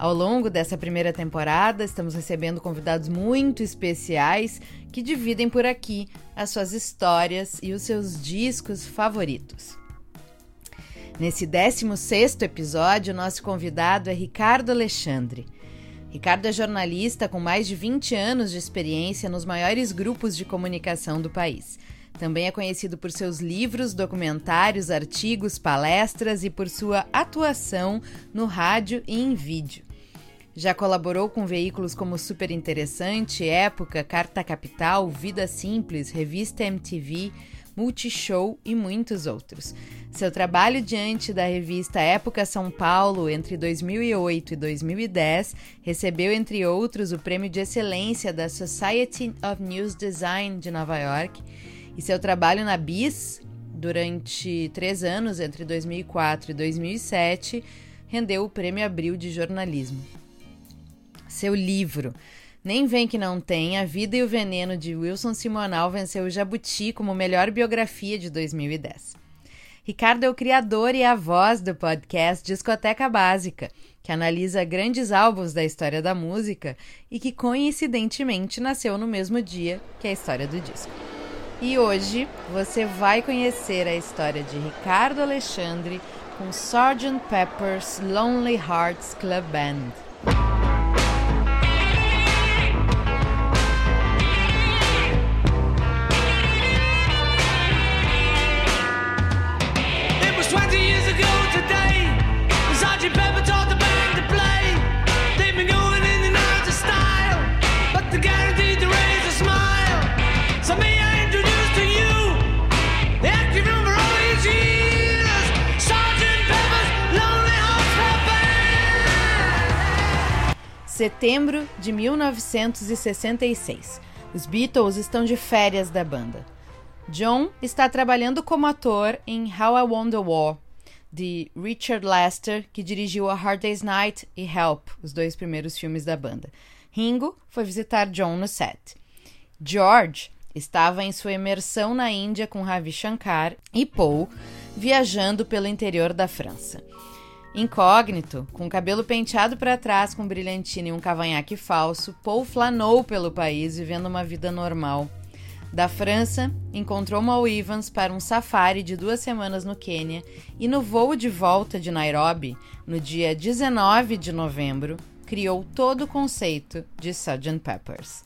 Ao longo dessa primeira temporada, estamos recebendo convidados muito especiais que dividem por aqui as suas histórias e os seus discos favoritos. Nesse 16 episódio, nosso convidado é Ricardo Alexandre. Ricardo é jornalista com mais de 20 anos de experiência nos maiores grupos de comunicação do país. Também é conhecido por seus livros, documentários, artigos, palestras e por sua atuação no rádio e em vídeo. Já colaborou com veículos como Super Interessante, Época, Carta Capital, Vida Simples, Revista MTV, Multishow e muitos outros. Seu trabalho diante da revista Época São Paulo entre 2008 e 2010 recebeu, entre outros, o prêmio de excelência da Society of News Design de Nova York. E seu trabalho na BIS, durante três anos, entre 2004 e 2007, rendeu o Prêmio Abril de Jornalismo seu livro. Nem vem que não tem, A Vida e o Veneno de Wilson Simonal venceu o Jabuti como melhor biografia de 2010. Ricardo é o criador e a voz do podcast Discoteca Básica, que analisa grandes álbuns da história da música e que coincidentemente nasceu no mesmo dia que a história do disco. E hoje você vai conhecer a história de Ricardo Alexandre com Sgt. Pepper's Lonely Hearts Club Band. Setembro de 1966. Os Beatles estão de férias da banda. John está trabalhando como ator em How I Won the War, de Richard Lester, que dirigiu A Hard Day's Night e Help, os dois primeiros filmes da banda. Ringo foi visitar John no set. George estava em sua imersão na Índia com Ravi Shankar e Paul, viajando pelo interior da França. Incógnito, com cabelo penteado para trás com brilhantina e um cavanhaque falso, Paul flanou pelo país vivendo uma vida normal. Da França, encontrou Mal Evans para um safari de duas semanas no Quênia e no voo de volta de Nairobi, no dia 19 de novembro, criou todo o conceito de Sgt. Peppers.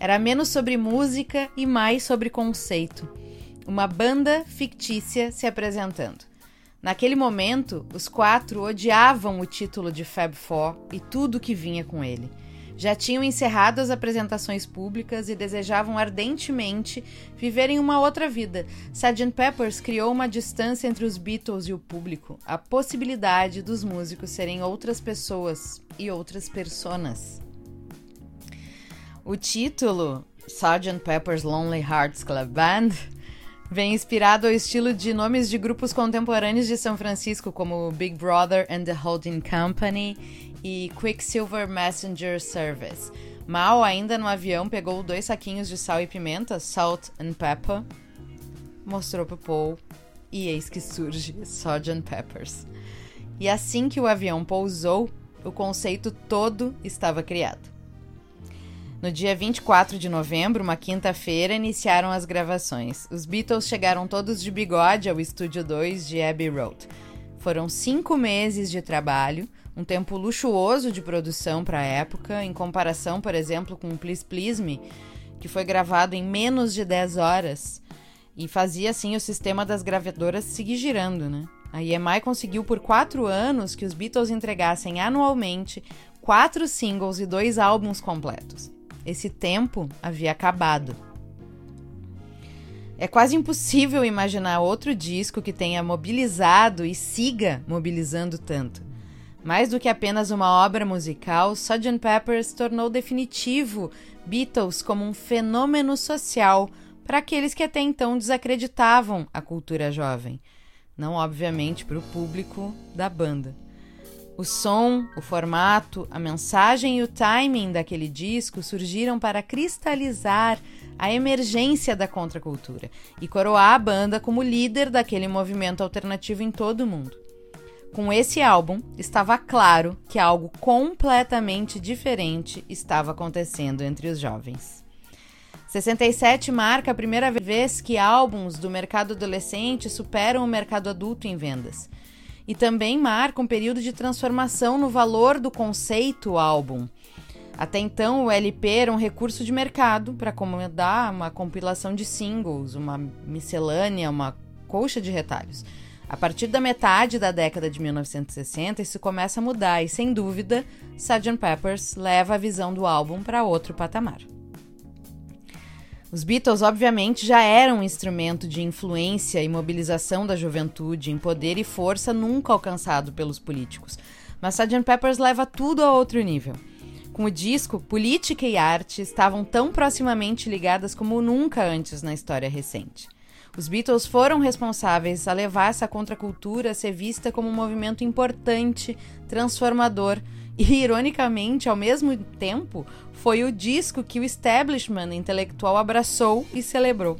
Era menos sobre música e mais sobre conceito. Uma banda fictícia se apresentando. Naquele momento, os quatro odiavam o título de Fab Four e tudo que vinha com ele. Já tinham encerrado as apresentações públicas e desejavam ardentemente viver em uma outra vida. Sgt. Peppers criou uma distância entre os Beatles e o público, a possibilidade dos músicos serem outras pessoas e outras personas. O título Sgt. Pepper's Lonely Hearts Club Band vem inspirado ao estilo de nomes de grupos contemporâneos de São Francisco, como Big Brother and the Holding Company e Quicksilver Messenger Service. Mal, ainda no avião, pegou dois saquinhos de sal e pimenta, salt and pepper, mostrou pro Paul e eis que surge Sgt. Peppers. E assim que o avião pousou, o conceito todo estava criado. No dia 24 de novembro, uma quinta-feira, iniciaram as gravações. Os Beatles chegaram todos de bigode ao estúdio 2 de Abbey Road. Foram cinco meses de trabalho, um tempo luxuoso de produção para a época, em comparação, por exemplo, com Please Please Me, que foi gravado em menos de 10 horas e fazia assim o sistema das gravadoras seguir girando, né? A EMI conseguiu por quatro anos que os Beatles entregassem anualmente quatro singles e dois álbuns completos. Esse tempo havia acabado. É quase impossível imaginar outro disco que tenha mobilizado e siga mobilizando tanto. Mais do que apenas uma obra musical, Sgt. Pepper se tornou definitivo Beatles como um fenômeno social para aqueles que até então desacreditavam a cultura jovem, não obviamente para o público da banda. O som, o formato, a mensagem e o timing daquele disco surgiram para cristalizar a emergência da contracultura e coroar a banda como líder daquele movimento alternativo em todo o mundo. Com esse álbum, estava claro que algo completamente diferente estava acontecendo entre os jovens. 67 marca a primeira vez que álbuns do mercado adolescente superam o mercado adulto em vendas e também marca um período de transformação no valor do conceito álbum. Até então, o LP era um recurso de mercado para acomodar uma compilação de singles, uma miscelânea, uma colcha de retalhos. A partir da metade da década de 1960, isso começa a mudar e, sem dúvida, Sgt. Peppers leva a visão do álbum para outro patamar. Os Beatles, obviamente, já eram um instrumento de influência e mobilização da juventude em poder e força nunca alcançado pelos políticos. Mas Sgt. Peppers leva tudo a outro nível. Com o disco, política e arte estavam tão proximamente ligadas como nunca antes na história recente. Os Beatles foram responsáveis a levar essa contracultura a ser vista como um movimento importante, transformador e, ironicamente, ao mesmo tempo, foi o disco que o establishment intelectual abraçou e celebrou.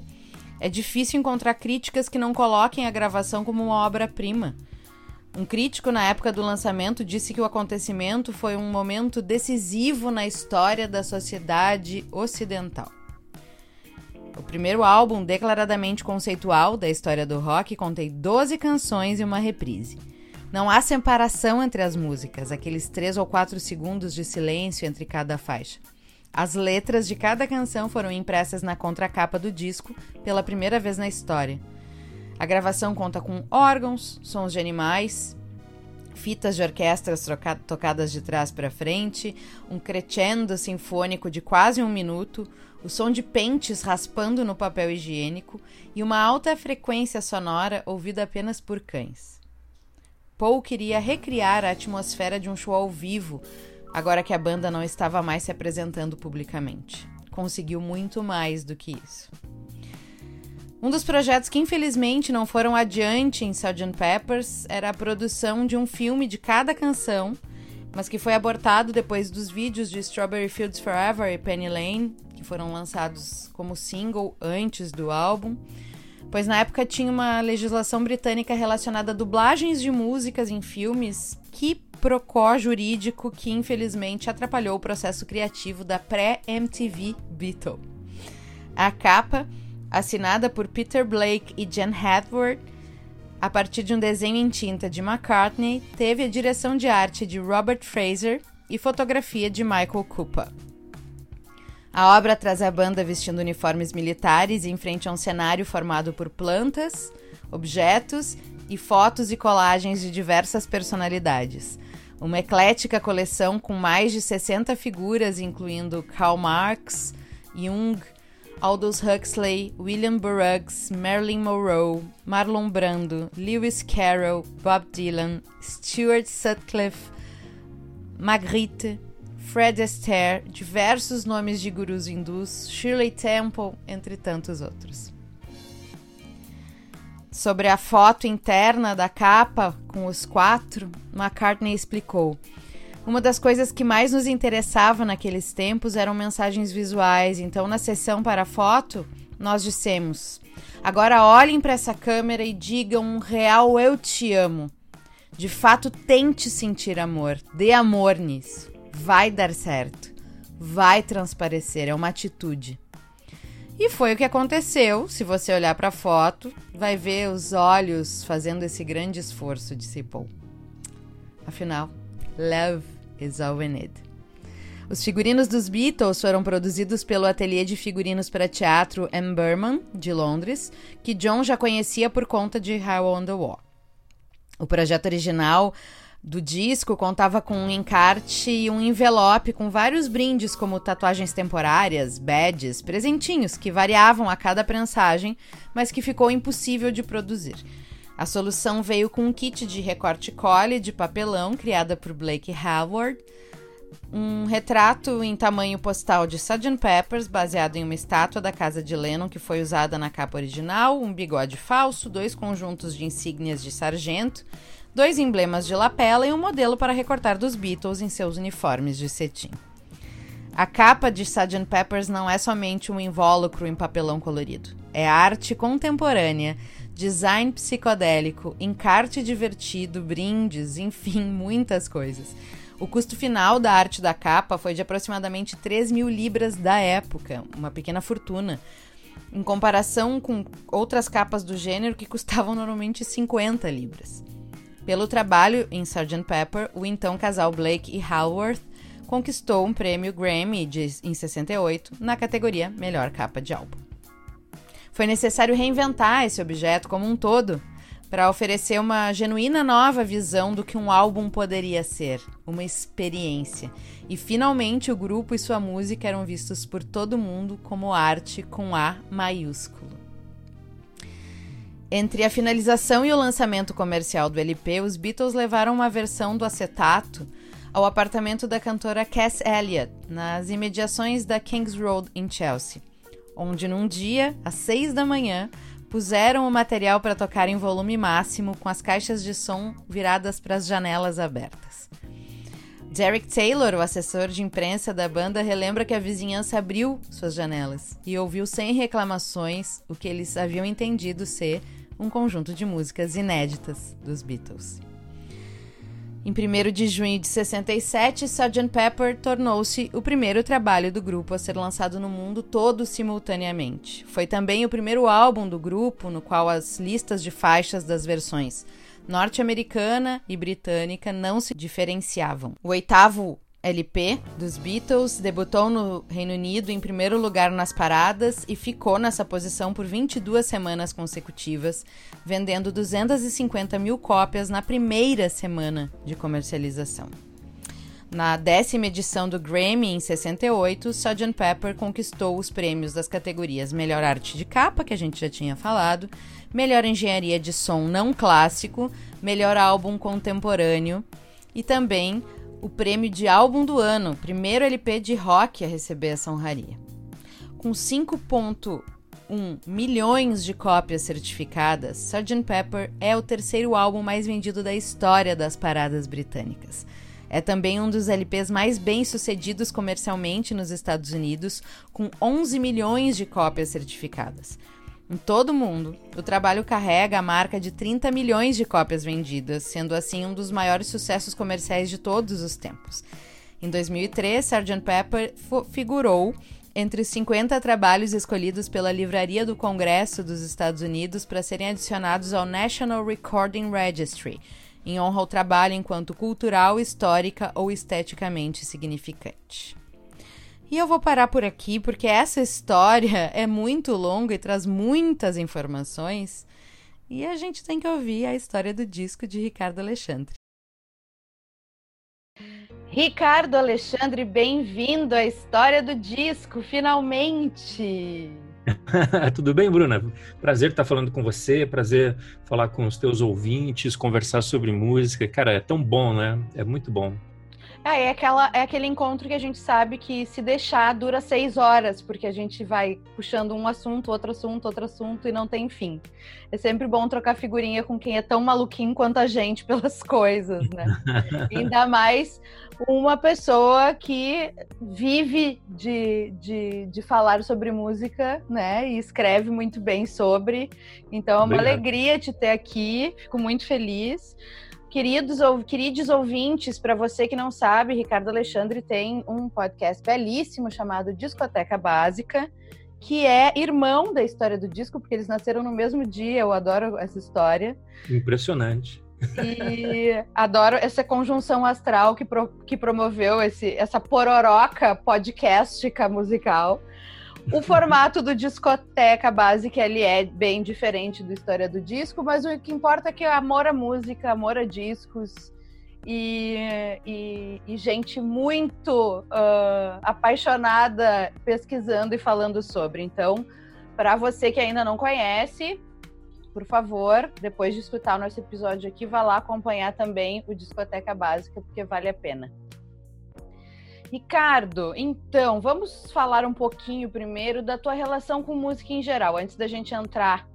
É difícil encontrar críticas que não coloquem a gravação como uma obra-prima. Um crítico, na época do lançamento, disse que o acontecimento foi um momento decisivo na história da sociedade ocidental. O primeiro álbum declaradamente conceitual da história do rock contém 12 canções e uma reprise. Não há separação entre as músicas, aqueles 3 ou 4 segundos de silêncio entre cada faixa. As letras de cada canção foram impressas na contracapa do disco pela primeira vez na história. A gravação conta com órgãos, sons de animais, fitas de orquestras tocadas de trás para frente, um crescendo sinfônico de quase um minuto, o som de pentes raspando no papel higiênico e uma alta frequência sonora ouvida apenas por cães. Paul queria recriar a atmosfera de um show ao vivo, agora que a banda não estava mais se apresentando publicamente. Conseguiu muito mais do que isso. Um dos projetos que infelizmente não foram adiante em Sgt. Peppers era a produção de um filme de cada canção, mas que foi abortado depois dos vídeos de Strawberry Fields Forever e Penny Lane, que foram lançados como single antes do álbum, pois na época tinha uma legislação britânica relacionada a dublagens de músicas em filmes que procó jurídico que infelizmente atrapalhou o processo criativo da pré-MTV Beatle. A capa, assinada por Peter Blake e Jen Hadworth, a partir de um desenho em tinta de McCartney, teve a direção de arte de Robert Fraser e fotografia de Michael Cooper. A obra traz a banda vestindo uniformes militares em frente a um cenário formado por plantas, objetos e fotos e colagens de diversas personalidades, uma eclética coleção com mais de 60 figuras, incluindo Karl Marx, Jung, Aldous Huxley, William Burroughs, Marilyn Monroe, Marlon Brando, Lewis Carroll, Bob Dylan, Stuart Sutcliffe, Magritte, Fred Astaire, diversos nomes de gurus hindus, Shirley Temple, entre tantos outros sobre a foto interna da capa com os quatro, McCartney explicou. Uma das coisas que mais nos interessava naqueles tempos eram mensagens visuais, então na sessão para foto nós dissemos: agora olhem para essa câmera e digam um real eu te amo. De fato, tente sentir amor, dê amor nisso. Vai dar certo, vai transparecer, é uma atitude. E foi o que aconteceu. Se você olhar para a foto, vai ver os olhos fazendo esse grande esforço de pôr. Afinal, love is all we need. Os figurinos dos Beatles foram produzidos pelo ateliê de figurinos para teatro M. De Londres, que John já conhecia por conta de How on the Wall. O projeto original do disco contava com um encarte e um envelope com vários brindes, como tatuagens temporárias, badges, presentinhos que variavam a cada prensagem, mas que ficou impossível de produzir. A solução veio com um kit de recorte cole de papelão criada por Blake Howard, um retrato em tamanho postal de Sgt. Peppers, baseado em uma estátua da casa de Lennon que foi usada na capa original, um bigode falso, dois conjuntos de insígnias de sargento, dois emblemas de lapela e um modelo para recortar dos Beatles em seus uniformes de cetim. A capa de Sgt. Peppers não é somente um invólucro em papelão colorido. É arte contemporânea, design psicodélico, encarte divertido, brindes, enfim, muitas coisas. O custo final da arte da capa foi de aproximadamente 3 mil libras da época, uma pequena fortuna, em comparação com outras capas do gênero que custavam normalmente 50 libras. Pelo trabalho em Sgt. Pepper, o então casal Blake e Halworth conquistou um prêmio Grammy de, em 68 na categoria Melhor Capa de Álbum. Foi necessário reinventar esse objeto como um todo para oferecer uma genuína nova visão do que um álbum poderia ser, uma experiência. E finalmente o grupo e sua música eram vistos por todo mundo como arte com A maiúsculo. Entre a finalização e o lançamento comercial do LP, os Beatles levaram uma versão do acetato ao apartamento da cantora Cass Elliot, nas imediações da Kings Road, em Chelsea, onde num dia, às seis da manhã, puseram o material para tocar em volume máximo, com as caixas de som viradas para as janelas abertas. Derek Taylor, o assessor de imprensa da banda, relembra que a vizinhança abriu suas janelas e ouviu sem reclamações o que eles haviam entendido ser um conjunto de músicas inéditas dos Beatles. Em 1 de junho de 67, Sgt. Pepper tornou-se o primeiro trabalho do grupo a ser lançado no mundo todo simultaneamente. Foi também o primeiro álbum do grupo no qual as listas de faixas das versões norte-americana e britânica não se diferenciavam. O oitavo LP dos Beatles, debutou no Reino Unido em primeiro lugar nas paradas e ficou nessa posição por 22 semanas consecutivas, vendendo 250 mil cópias na primeira semana de comercialização. Na décima edição do Grammy, em 68, Sgt. Pepper conquistou os prêmios das categorias Melhor Arte de Capa, que a gente já tinha falado, Melhor Engenharia de Som Não Clássico, Melhor Álbum Contemporâneo e também o prêmio de álbum do ano, primeiro LP de rock a receber essa honraria. Com 5.1 milhões de cópias certificadas, Sgt. Pepper é o terceiro álbum mais vendido da história das paradas britânicas. É também um dos LPs mais bem-sucedidos comercialmente nos Estados Unidos, com 11 milhões de cópias certificadas. Em todo o mundo, o trabalho carrega a marca de 30 milhões de cópias vendidas, sendo assim um dos maiores sucessos comerciais de todos os tempos. Em 2003, Sgt. Pepper figurou entre os 50 trabalhos escolhidos pela Livraria do Congresso dos Estados Unidos para serem adicionados ao National Recording Registry, em honra ao trabalho enquanto cultural, histórica ou esteticamente significante. E eu vou parar por aqui porque essa história é muito longa e traz muitas informações. E a gente tem que ouvir a história do disco de Ricardo Alexandre. Ricardo Alexandre, bem-vindo à história do disco, finalmente! Tudo bem, Bruna? Prazer estar falando com você, prazer falar com os teus ouvintes, conversar sobre música. Cara, é tão bom, né? É muito bom. É, é, aquela, é aquele encontro que a gente sabe que se deixar dura seis horas, porque a gente vai puxando um assunto, outro assunto, outro assunto e não tem fim. É sempre bom trocar figurinha com quem é tão maluquinho quanto a gente pelas coisas, né? Ainda mais uma pessoa que vive de, de, de falar sobre música, né? E escreve muito bem sobre. Então é uma Obrigado. alegria te ter aqui, fico muito feliz. Queridos, queridos ouvintes, para você que não sabe, Ricardo Alexandre tem um podcast belíssimo chamado Discoteca Básica, que é irmão da história do disco, porque eles nasceram no mesmo dia. Eu adoro essa história. Impressionante. E adoro essa conjunção astral que, pro, que promoveu esse, essa pororoca podcastica musical. O formato do discoteca básica ele é bem diferente do história do disco, mas o que importa é que é amor à música, amor a discos e, e, e gente muito uh, apaixonada pesquisando e falando sobre. Então, para você que ainda não conhece, por favor, depois de escutar o nosso episódio aqui, vá lá acompanhar também o Discoteca Básica, porque vale a pena. Ricardo, então, vamos falar um pouquinho primeiro da tua relação com música em geral. Antes da gente entrar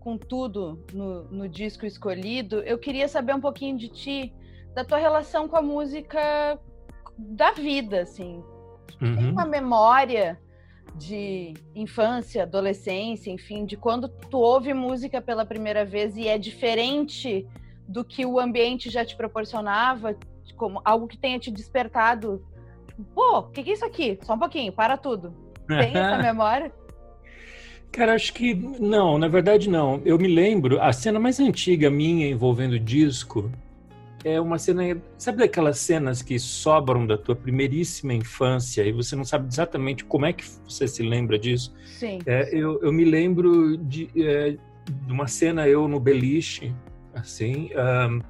com tudo no, no disco escolhido, eu queria saber um pouquinho de ti, da tua relação com a música da vida, assim. Uhum. Tem uma memória de infância, adolescência, enfim, de quando tu ouve música pela primeira vez e é diferente do que o ambiente já te proporcionava, como algo que tenha te despertado pô, o que, que é isso aqui? Só um pouquinho, para tudo. Tem essa memória? Cara, acho que não, na verdade não. Eu me lembro, a cena mais antiga minha envolvendo disco é uma cena. Sabe daquelas cenas que sobram da tua primeiríssima infância e você não sabe exatamente como é que você se lembra disso? Sim. É, eu, eu me lembro de, é, de uma cena eu no beliche, assim. Um,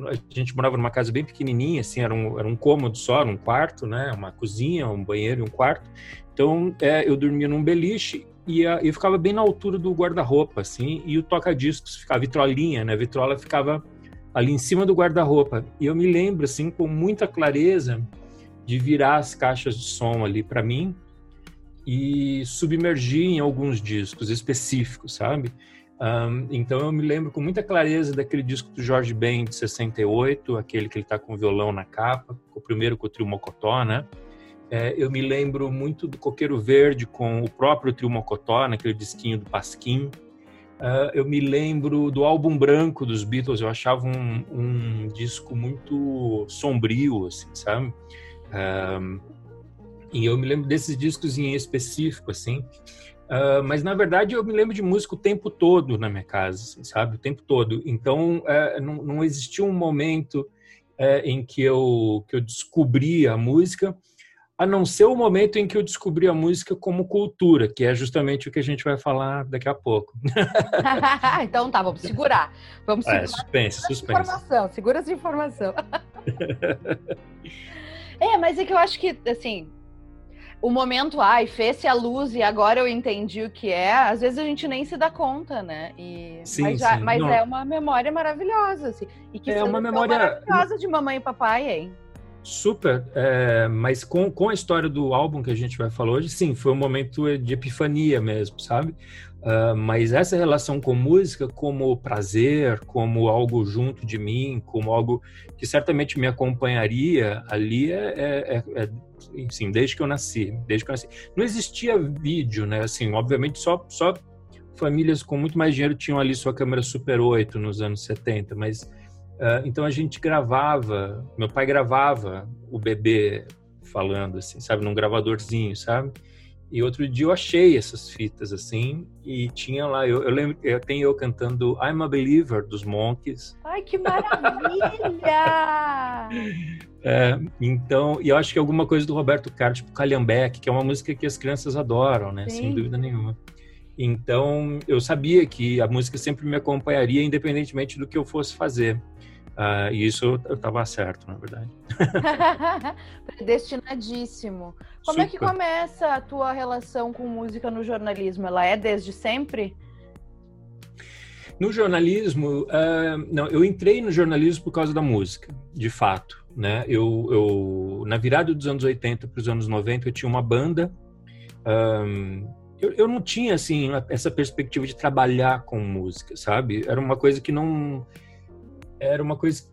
a gente morava numa casa bem pequenininha, assim, era um, era um cômodo só, um quarto, né? Uma cozinha, um banheiro e um quarto. Então, é, eu dormia num beliche e eu ficava bem na altura do guarda-roupa, assim, e o toca-discos ficava, a vitrolinha, né? A vitrola ficava ali em cima do guarda-roupa. E eu me lembro, assim, com muita clareza de virar as caixas de som ali para mim e submergir em alguns discos específicos, sabe? Um, então eu me lembro com muita clareza daquele disco do Jorge Ben de 68, aquele que ele está com o violão na capa, o primeiro com o trio Mocotó, né? É, eu me lembro muito do Coqueiro Verde com o próprio trio Mocotó, naquele disquinho do Pasquim. Uh, eu me lembro do álbum branco dos Beatles, eu achava um, um disco muito sombrio, assim, sabe? E eu me lembro desses discos em específico, assim. Uh, mas na verdade eu me lembro de música o tempo todo na minha casa, assim, sabe? O tempo todo. Então uh, não, não existia um momento uh, em que eu, que eu descobri a música, a não ser o momento em que eu descobri a música como cultura, que é justamente o que a gente vai falar daqui a pouco. então tá, vamos segurar. Vamos é, segurar. É, suspense, suspense. Informação, segura essa informação. é, mas é que eu acho que, assim, o momento, ai, fez-se a luz e agora eu entendi o que é, às vezes a gente nem se dá conta, né? E, sim, mas, já, mas é uma memória maravilhosa, assim. E que é uma memória maravilhosa de mamãe e papai, hein? Super, é, mas com, com a história do álbum que a gente vai falar hoje, sim, foi um momento de epifania mesmo, sabe? Uh, mas essa relação com música como prazer, como algo junto de mim, como algo que certamente me acompanharia ali é, é, é, é sim, desde que eu nasci, desde que nasci. Não existia vídeo, né? Assim, obviamente só só famílias com muito mais dinheiro tinham ali sua câmera Super 8 nos anos 70, mas uh, então a gente gravava, meu pai gravava o bebê falando assim, sabe, num gravadorzinho, sabe? E outro dia eu achei essas fitas assim e tinha lá, eu, eu lembro, eu tenho eu cantando I'm a Believer dos Monkeys. Ai, que maravilha! é, então, e eu acho que alguma coisa do Roberto Carlos, tipo Calhambeque, que é uma música que as crianças adoram, né? Sim. Sem dúvida nenhuma. Então, eu sabia que a música sempre me acompanharia, independentemente do que eu fosse fazer. Uh, e isso eu estava certo, na verdade. Predestinadíssimo. Como Super. é que começa a tua relação com música no jornalismo? Ela é desde sempre? No jornalismo, uh, não, eu entrei no jornalismo por causa da música, de fato. Né? Eu, eu na virada dos anos 80 para os anos 90, eu tinha uma banda. Um, eu, eu não tinha assim essa perspectiva de trabalhar com música, sabe? Era uma coisa que não era uma coisa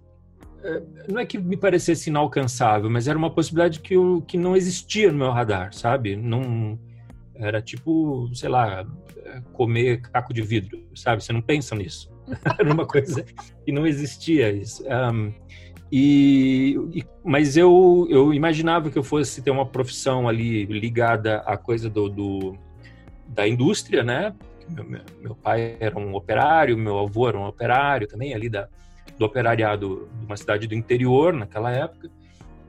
é, não é que me parecesse inalcançável, mas era uma possibilidade que, eu, que não existia no meu radar, sabe? Não era tipo, sei lá, comer caco de vidro, sabe? Você não pensa nisso. era uma coisa que não existia isso. Um, e, e, mas eu, eu imaginava que eu fosse ter uma profissão ali ligada à coisa do, do da indústria, né? Meu, meu, pai era um operário, meu avô era um operário também ali da, do operariado de uma cidade do interior naquela época.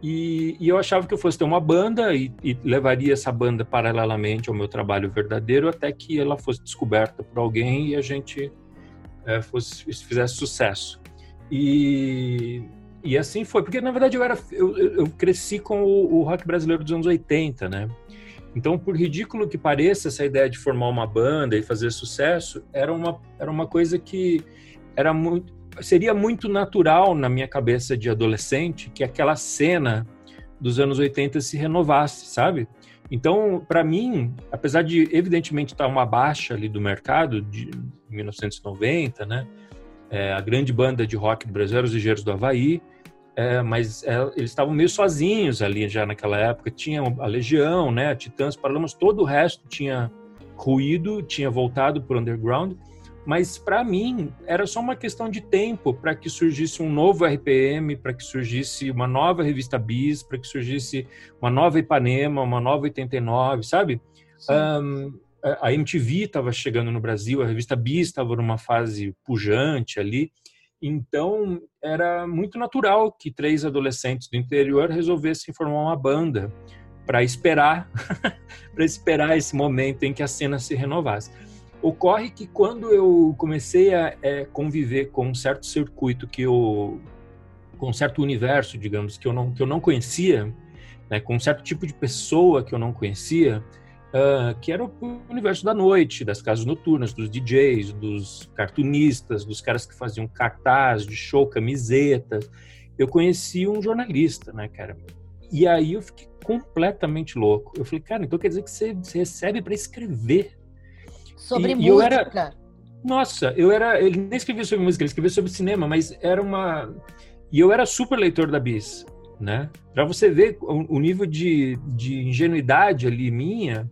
E, e eu achava que eu fosse ter uma banda e, e, levaria essa banda paralelamente ao meu trabalho verdadeiro até que ela fosse descoberta por alguém e a gente é, fosse fizesse sucesso. E, e assim foi, porque na verdade eu era eu, eu cresci com o, o rock brasileiro dos anos 80, né? Então, por ridículo que pareça, essa ideia de formar uma banda e fazer sucesso era uma, era uma coisa que era muito, seria muito natural na minha cabeça de adolescente que aquela cena dos anos 80 se renovasse, sabe? Então, para mim, apesar de evidentemente estar uma baixa ali do mercado de 1990, né? É, a grande banda de rock do Brasil os Ligeiros do Havaí, é, mas é, eles estavam meio sozinhos ali já naquela época. Tinha a Legião, né? Titãs, Paralamas, todo o resto tinha ruído, tinha voltado para underground. Mas para mim era só uma questão de tempo para que surgisse um novo RPM, para que surgisse uma nova revista Bis, para que surgisse uma nova Ipanema, uma nova 89, sabe? Um, a MTV estava chegando no Brasil, a revista Bis estava numa fase pujante ali. Então era muito natural que três adolescentes do interior resolvessem formar uma banda para esperar, para esperar esse momento em que a cena se renovasse. Ocorre que quando eu comecei a é, conviver com um certo circuito que eu, com um certo universo, digamos, que eu não, que eu não conhecia, né, com um certo tipo de pessoa que eu não conhecia, uh, que era o universo da noite, das casas noturnas, dos DJs, dos cartunistas, dos caras que faziam cartaz de show, camisetas. Eu conheci um jornalista, né, cara? E aí eu fiquei completamente louco. Eu falei, cara, então quer dizer que você, você recebe para escrever Sobre e, música. Eu era, nossa, eu era. Ele nem escrevia sobre música, ele escrevia sobre cinema, mas era uma. E eu era super leitor da Bis, né? Para você ver o, o, nível de, de ingenuidade ali minha,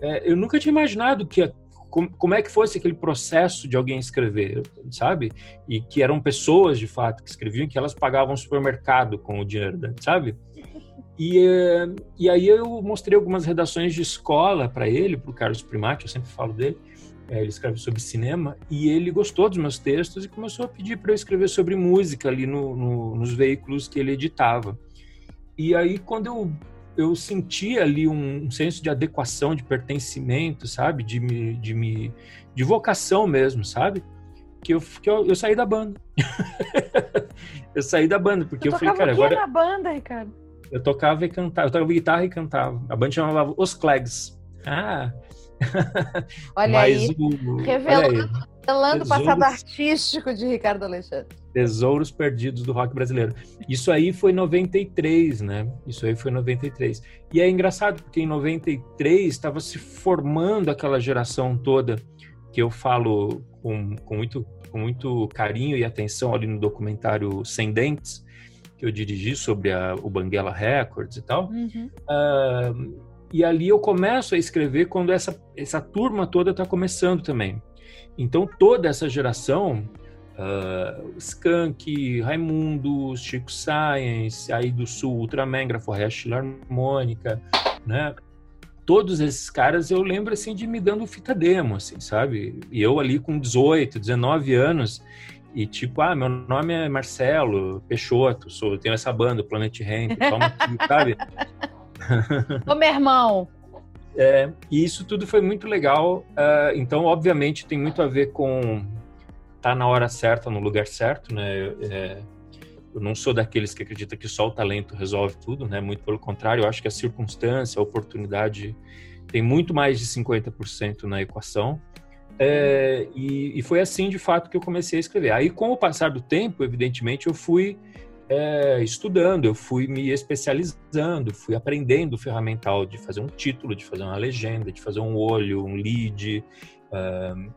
é, eu nunca tinha imaginado que como, como é que fosse aquele processo de alguém escrever, sabe? E que eram pessoas de fato que escreviam, que elas pagavam supermercado com o dinheiro, sabe? E, eh, e aí eu mostrei algumas redações de escola para ele, para o Carlos Primati, eu sempre falo dele. É, ele escreve sobre cinema e ele gostou dos meus textos e começou a pedir para eu escrever sobre música ali no, no, nos veículos que ele editava. E aí quando eu eu senti ali um, um senso de adequação, de pertencimento, sabe, de me, de me, de vocação mesmo, sabe? Que eu, que eu, eu saí da banda. eu saí da banda porque eu, eu falei, cara, agora na banda, Ricardo. Eu tocava e cantava, eu tocava guitarra e cantava. A banda chamava Os Clegs. Ah! Olha aí, o, revelando, revelando o passado artístico de Ricardo Alexandre. Tesouros perdidos do rock brasileiro. Isso aí foi 93, né? Isso aí foi 93. E é engraçado porque em 93 estava se formando aquela geração toda que eu falo com, com, muito, com muito carinho e atenção ali no documentário Sem Dentes, que eu dirigi sobre a, o Banguela Records e tal. Uhum. Uh, e ali eu começo a escrever quando essa, essa turma toda está começando também. Então toda essa geração, uh, Skank, Raimundo, Chico Science, aí do Sul, Ultraman, Graforrest Harmônica, né? Todos esses caras eu lembro assim de me dando fita demo, assim, sabe? E eu ali com 18, 19 anos, e tipo, ah, meu nome é Marcelo Peixoto, sou, eu tenho essa banda, Planet Ramp, toma aqui, sabe? Ô, meu irmão! É, e isso tudo foi muito legal. Uh, então, obviamente, tem muito a ver com estar tá na hora certa, no lugar certo, né? É, eu não sou daqueles que acredita que só o talento resolve tudo, né? Muito pelo contrário, eu acho que a circunstância, a oportunidade tem muito mais de 50% na equação. É, e, e, foi assim, de fato, que eu comecei a escrever. Aí, com o passar do tempo, evidentemente, eu fui é, estudando, eu fui me especializando, fui aprendendo o ferramental de fazer um título, de fazer uma legenda, de fazer um olho, um lead.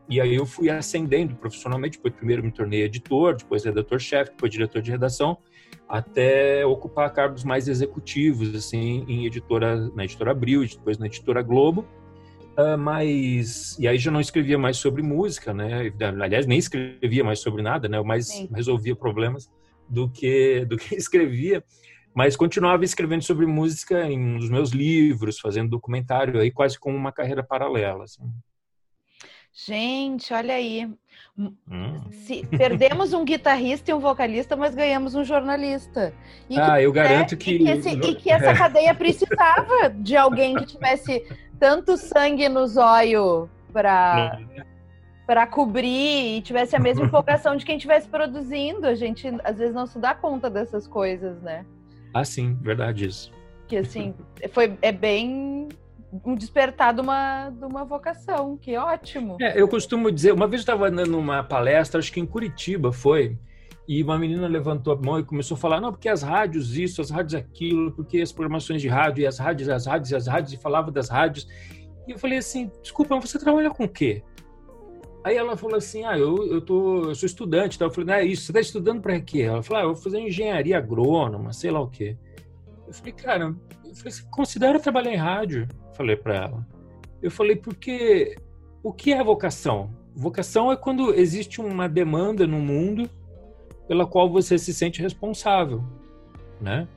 E aí eu fui ascendendo profissionalmente. Depois, primeiro me tornei editor, depois redator-chefe, depois diretor de redação, até ocupar cargos mais executivos, assim, em editora, na editora Abril, depois na editora Globo. Uh, mas e aí já não escrevia mais sobre música, né? Aliás, nem escrevia mais sobre nada, né? Eu mais Sim. resolvia problemas do que do que escrevia, mas continuava escrevendo sobre música em dos meus livros, fazendo documentário aí quase como uma carreira paralela. Assim. Gente, olha aí. Hum. Se perdemos um guitarrista e um vocalista, mas ganhamos um jornalista. E ah, que, eu garanto que. E que, esse, e que essa cadeia precisava de alguém que tivesse tanto sangue no zóio para para cobrir e tivesse a mesma empolgação de quem estivesse produzindo. A gente às vezes não se dá conta dessas coisas, né? Ah, sim, verdade isso. Que assim, foi é bem um despertar de uma, de uma vocação, que ótimo. É, eu costumo dizer, uma vez eu estava dando uma palestra, acho que em Curitiba foi, e uma menina levantou a mão e começou a falar, não, porque as rádios isso, as rádios aquilo, porque as programações de rádio, e as rádios, as rádios, as rádios, e falava das rádios. E eu falei assim, desculpa, você trabalha com o quê? Aí ela falou assim, ah, eu, eu, tô, eu sou estudante. Então eu falei, não é isso, você está estudando para quê? Ela falou, ah, eu vou fazer engenharia agrônoma, sei lá o quê. Eu falei, cara, eu falei, você considera trabalhar em rádio? Falei para ela. Eu falei, porque o que é vocação? Vocação é quando existe uma demanda no mundo pela qual você se sente responsável, né?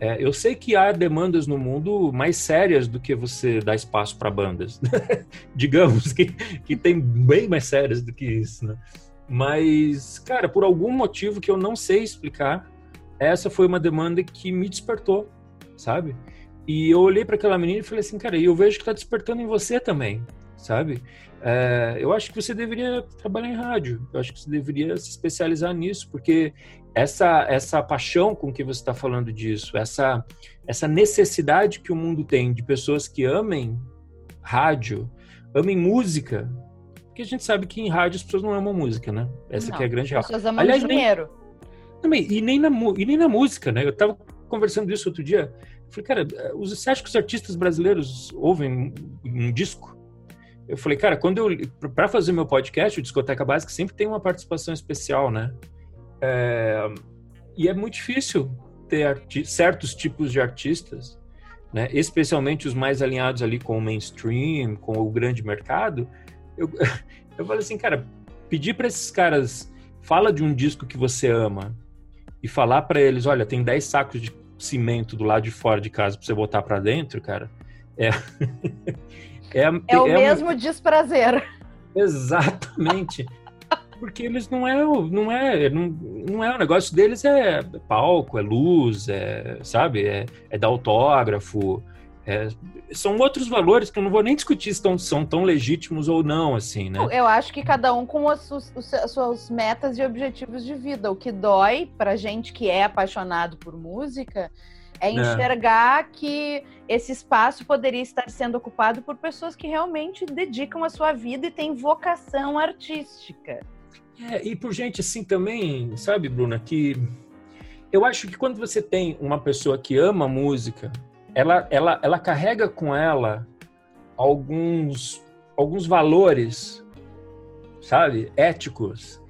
É, eu sei que há demandas no mundo mais sérias do que você dar espaço para bandas, digamos que, que tem bem mais sérias do que isso, né? Mas, cara, por algum motivo que eu não sei explicar, essa foi uma demanda que me despertou, sabe? E eu olhei para aquela menina e falei assim, cara, eu vejo que está despertando em você também, sabe? É, eu acho que você deveria trabalhar em rádio, eu acho que você deveria se especializar nisso, porque essa, essa paixão com que você está falando disso, essa, essa necessidade que o mundo tem de pessoas que amem rádio, amem música, porque a gente sabe que em rádio as pessoas não amam música, né? Essa não, que é a grande real. As pessoas amam Aliás, dinheiro. Nem, e, nem na, e nem na música, né? Eu estava conversando isso outro dia. falei, cara, você acha que os artistas brasileiros ouvem um disco? Eu falei, cara, quando eu para fazer meu podcast, o Discoteca Básica sempre tem uma participação especial, né? É, e é muito difícil ter certos tipos de artistas, né? Especialmente os mais alinhados ali com o mainstream, com o grande mercado. Eu, eu falei assim, cara, pedir para esses caras fala de um disco que você ama e falar para eles, olha, tem 10 sacos de cimento do lado de fora de casa para você botar para dentro, cara. É É, é o é mesmo desprazer. Exatamente. Porque eles não é, não é, não, não é o negócio deles é palco, é luz, é, sabe, é, é dar autógrafo, é, são outros valores que eu não vou nem discutir se tão, são tão legítimos ou não, assim, né? Eu acho que cada um com as, as suas metas e objetivos de vida. O que dói pra gente que é apaixonado por música é, é enxergar é. que esse espaço poderia estar sendo ocupado por pessoas que realmente dedicam a sua vida e têm vocação artística. É, e por gente assim também, sabe, Bruna, que eu acho que quando você tem uma pessoa que ama música, ela, ela, ela carrega com ela alguns, alguns valores, sabe, éticos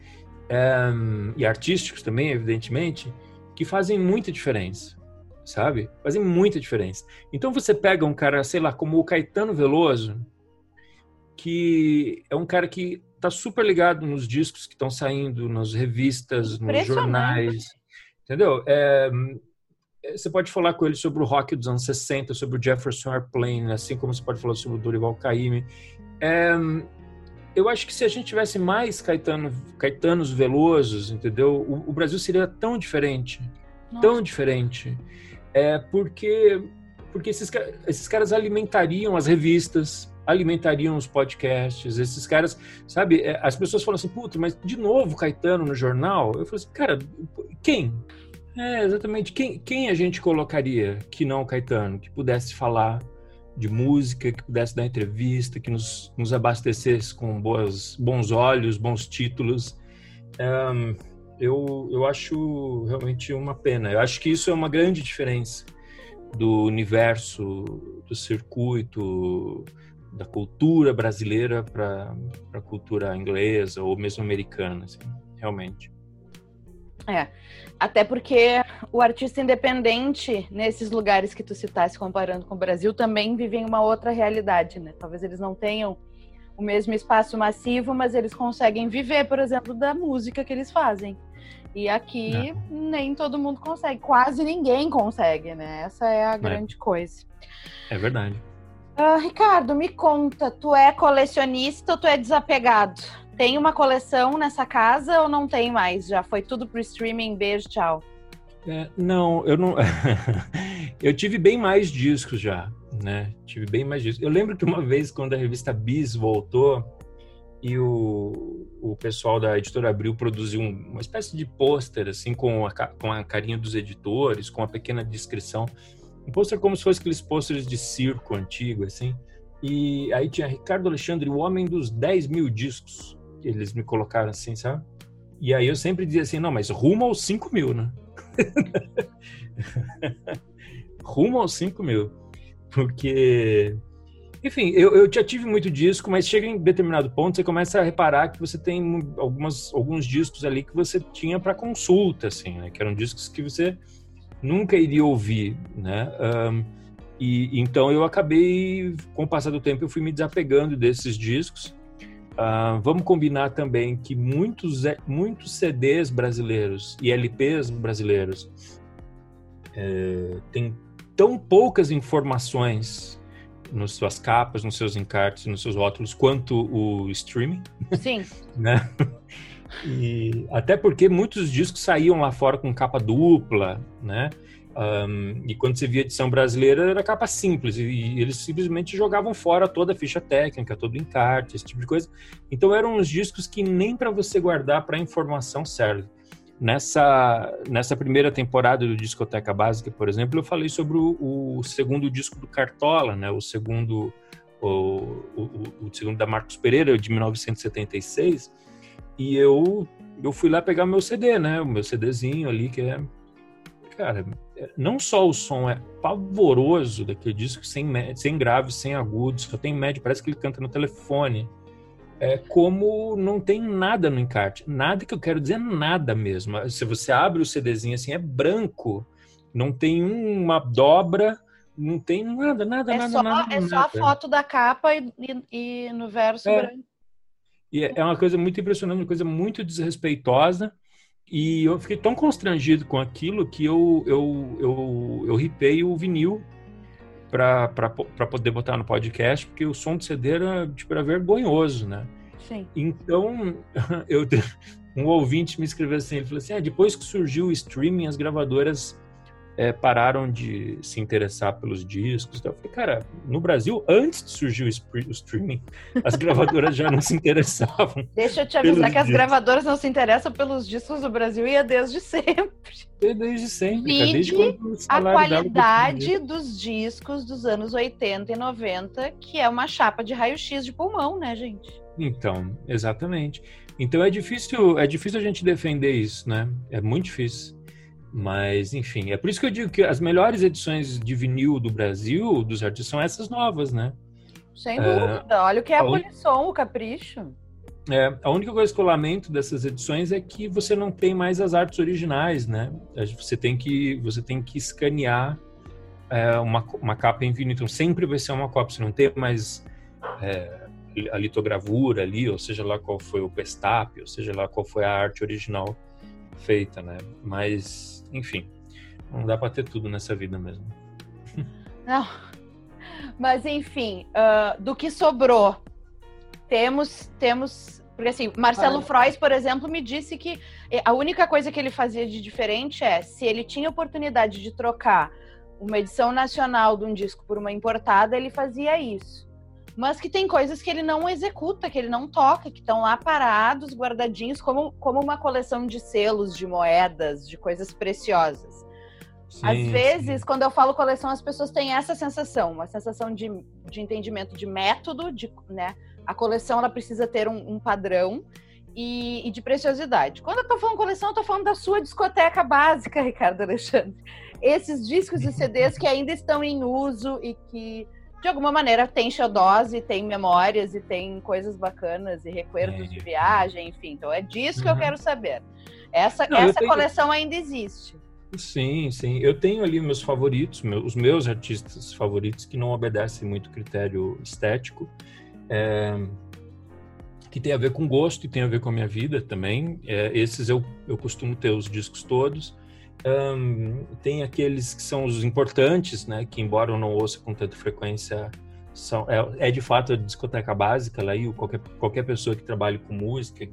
é, e artísticos também, evidentemente, que fazem muita diferença sabe? Fazem muita diferença. Então você pega um cara, sei lá, como o Caetano Veloso, que é um cara que tá super ligado nos discos que estão saindo, nas revistas, nos jornais, entendeu? É, você pode falar com ele sobre o rock dos anos 60, sobre o Jefferson Airplane, assim como você pode falar sobre o Dorival Caymmi. É, eu acho que se a gente tivesse mais Caetano, Caetanos Velosos, entendeu? O, o Brasil seria tão diferente, Nossa. tão diferente é porque porque esses, esses caras alimentariam as revistas, alimentariam os podcasts, esses caras, sabe? É, as pessoas falam assim, puta, mas de novo Caetano no jornal? Eu falo assim, cara, quem? É, exatamente. Quem, quem a gente colocaria que não Caetano, que pudesse falar de música, que pudesse dar entrevista, que nos, nos abastecesse com boas, bons olhos, bons títulos? Um, eu, eu acho realmente uma pena. Eu acho que isso é uma grande diferença do universo, do circuito, da cultura brasileira para a cultura inglesa ou mesmo americana, assim, realmente. É, até porque o artista independente nesses lugares que tu citaste comparando com o Brasil também vivem uma outra realidade, né? Talvez eles não tenham o mesmo espaço massivo, mas eles conseguem viver, por exemplo, da música que eles fazem. E aqui é. nem todo mundo consegue, quase ninguém consegue, né? Essa é a é. grande coisa. É verdade. Uh, Ricardo, me conta, tu é colecionista ou tu é desapegado? Tem uma coleção nessa casa ou não tem mais? Já foi tudo pro streaming, beijo, tchau. É, não, eu não. eu tive bem mais discos já, né? Tive bem mais discos. Eu lembro que uma vez, quando a revista Bis voltou, e o, o pessoal da editora Abril produziu uma espécie de pôster, assim, com a, com a carinha dos editores, com a pequena descrição. Um pôster como se fosse aqueles pôsteres de circo antigo, assim. E aí tinha Ricardo Alexandre, o homem dos 10 mil discos, eles me colocaram assim, sabe? E aí eu sempre dizia assim, não, mas rumo aos 5 mil, né? rumo aos 5 mil. Porque, enfim, eu, eu já tive muito disco, mas chega em determinado ponto, você começa a reparar que você tem algumas, alguns discos ali que você tinha para consulta, assim, né? Que eram discos que você nunca iria ouvir, né? Um, e então eu acabei, com o passar do tempo, eu fui me desapegando desses discos Uh, vamos combinar também que muitos, muitos CDs brasileiros e LPs brasileiros é, têm tão poucas informações nas suas capas, nos seus encartes, nos seus rótulos, quanto o streaming. Sim. né? E até porque muitos discos saíam lá fora com capa dupla, né? Um, e quando você via edição brasileira, era capa simples, e, e, eles simplesmente jogavam fora toda a ficha técnica, todo o encarte, esse tipo de coisa. Então eram uns discos que nem para você guardar para informação serve. Nessa, nessa primeira temporada do Discoteca Básica, por exemplo, eu falei sobre o, o segundo disco do Cartola, né? o segundo o, o, o segundo da Marcos Pereira, de 1976, e eu, eu fui lá pegar meu CD, né? O meu CDzinho ali, que é cara, não só o som é pavoroso daquele disco, sem, sem graves, sem agudos, só tem médio, parece que ele canta no telefone. É como não tem nada no encarte. Nada que eu quero dizer nada mesmo. Se você abre o CDzinho assim, é branco. Não tem uma dobra, não tem nada, nada, é nada, só, nada. É nada. só a foto da capa e, e, e no verso é. branco. E é uma coisa muito impressionante, uma coisa muito desrespeitosa. E eu fiquei tão constrangido com aquilo que eu, eu, eu, eu ripei o vinil para poder botar no podcast, porque o som do CD era, tipo, era vergonhoso, né? Sim. Então, eu, um ouvinte me escreveu assim, ele falou assim, ah, depois que surgiu o streaming, as gravadoras é, pararam de se interessar pelos discos. Então eu falei, cara, no Brasil, antes de surgir o, streaming, as gravadoras já não se interessavam. Deixa eu te avisar que as gravadoras não se interessam pelos discos do Brasil e é desde sempre. É desde sempre, desde quando a qualidade dos discos dos anos 80 e 90, que é uma chapa de raio-x de pulmão, né, gente? Então, exatamente. Então é difícil, é difícil a gente defender isso, né? É muito difícil. Mas, enfim, é por isso que eu digo que as melhores edições de vinil do Brasil, dos artistas, são essas novas, né? Sem dúvida. É, Olha o que é a, a Polisson, o Capricho. É, a única coisa que eu lamento dessas edições é que você não tem mais as artes originais, né? Você tem que, você tem que escanear é, uma, uma capa em vinil. Então, sempre vai ser uma cópia. Você não tem mais é, a litogravura ali, ou seja lá qual foi o pestap, ou seja lá qual foi a arte original feita, né? Mas enfim, não dá para ter tudo nessa vida mesmo. Não. Mas enfim, uh, do que sobrou, temos temos porque assim, Marcelo Frois, por exemplo, me disse que a única coisa que ele fazia de diferente é se ele tinha oportunidade de trocar uma edição nacional de um disco por uma importada, ele fazia isso mas que tem coisas que ele não executa, que ele não toca, que estão lá parados, guardadinhos, como, como uma coleção de selos, de moedas, de coisas preciosas. Sim, Às vezes, sim. quando eu falo coleção, as pessoas têm essa sensação, uma sensação de, de entendimento de método, de, né? A coleção ela precisa ter um, um padrão e, e, de preciosidade. Quando eu tô falando coleção, eu tô falando da sua discoteca básica, Ricardo Alexandre. Esses discos e CDs que ainda estão em uso e que de alguma maneira tem xodós e tem memórias e tem coisas bacanas e recuerdos é. de viagem, enfim. Então é disso que eu uhum. quero saber. Essa, Não, essa tenho... coleção ainda existe. Sim, sim. Eu tenho ali meus favoritos, meus, os meus artistas favoritos que não obedecem muito critério estético, é, que tem a ver com gosto e tem a ver com a minha vida também. É, esses eu, eu costumo ter os discos todos. Um, tem aqueles que são os importantes, né? Que embora eu não ouça com tanta frequência, são, é, é de fato a discoteca básica lá e qualquer, qualquer pessoa que trabalhe com música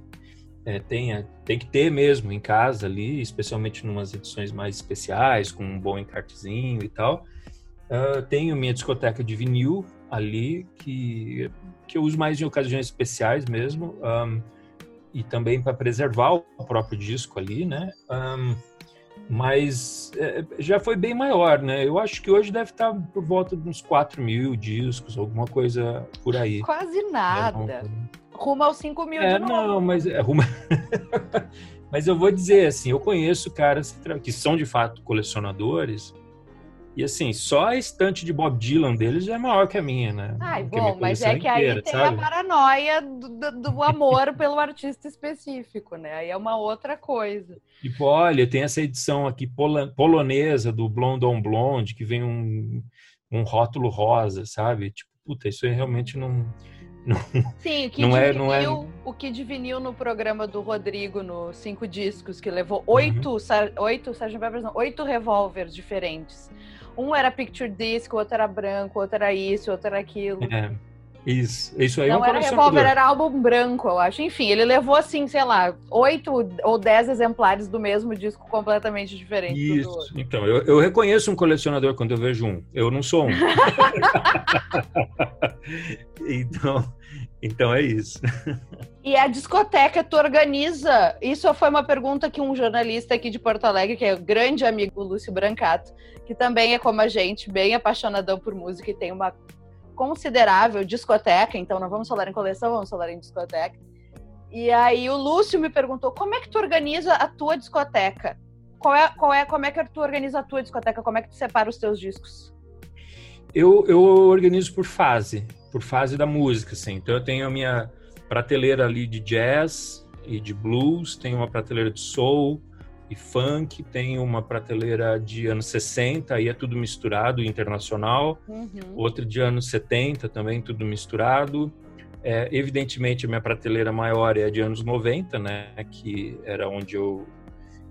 é, tenha, tem que ter mesmo em casa ali, especialmente umas edições mais especiais, com um bom encartezinho e tal. Uh, tenho minha discoteca de vinil ali, que, que eu uso mais em ocasiões especiais mesmo, um, e também para preservar o próprio disco ali, né? Um, Mas é, já foi bem maior, né? Eu acho que hoje deve estar por volta de uns 4 mil discos, alguma coisa por aí. Quase nada. É, rumo aos 5 mil é, de novo. Não, mas é rumo... mas eu vou dizer assim, eu conheço caras que são de fato colecionadores e assim, só a estante de Bob Dylan deles já é maior que a minha, né? Ai, bom, mas é que inteira, aí tem sabe? a paranoia do, do, amor pelo artista específico, né? Aí é uma outra coisa. Tipo, olha, tem essa edição aqui polonesa do Blonde on Blonde, que vem um, um rótulo rosa, sabe? Tipo, puta, isso aí realmente não. Não, Sim, o que, não é, não é... o que vinil no programa do Rodrigo no Cinco Discos, que levou oito, uhum. oito, Sgt. Peppers, não, oito revólveres diferentes. Um era picture disc, o outro era branco, o outro era isso, o outro era aquilo. É. Isso, isso aí não é um era revólver, era álbum branco, eu acho. Enfim, ele levou assim, sei lá, oito ou dez exemplares do mesmo disco completamente diferente. Isso. Então, eu, eu, reconheço um colecionador quando eu vejo um. Eu não sou um. então, então é isso. E a discoteca tu organiza? Isso foi uma pergunta que um jornalista aqui de Porto Alegre, que é o grande amigo Lúcio Brancato, que também é como a gente, bem apaixonadão por música e tem uma considerável discoteca, então não vamos falar em coleção, vamos falar em discoteca. E aí o Lúcio me perguntou como é que tu organiza a tua discoteca? Qual é, qual é, como é que tu organiza a tua discoteca? Como é que tu separa os teus discos? Eu, eu organizo por fase, por fase da música, assim. Então eu tenho a minha prateleira ali de jazz e de blues, tenho uma prateleira de soul, e funk, tem uma prateleira de anos 60, aí é tudo misturado, internacional, uhum. outra de anos 70 também, tudo misturado. É, evidentemente, a minha prateleira maior é a de anos 90, né, que era onde eu,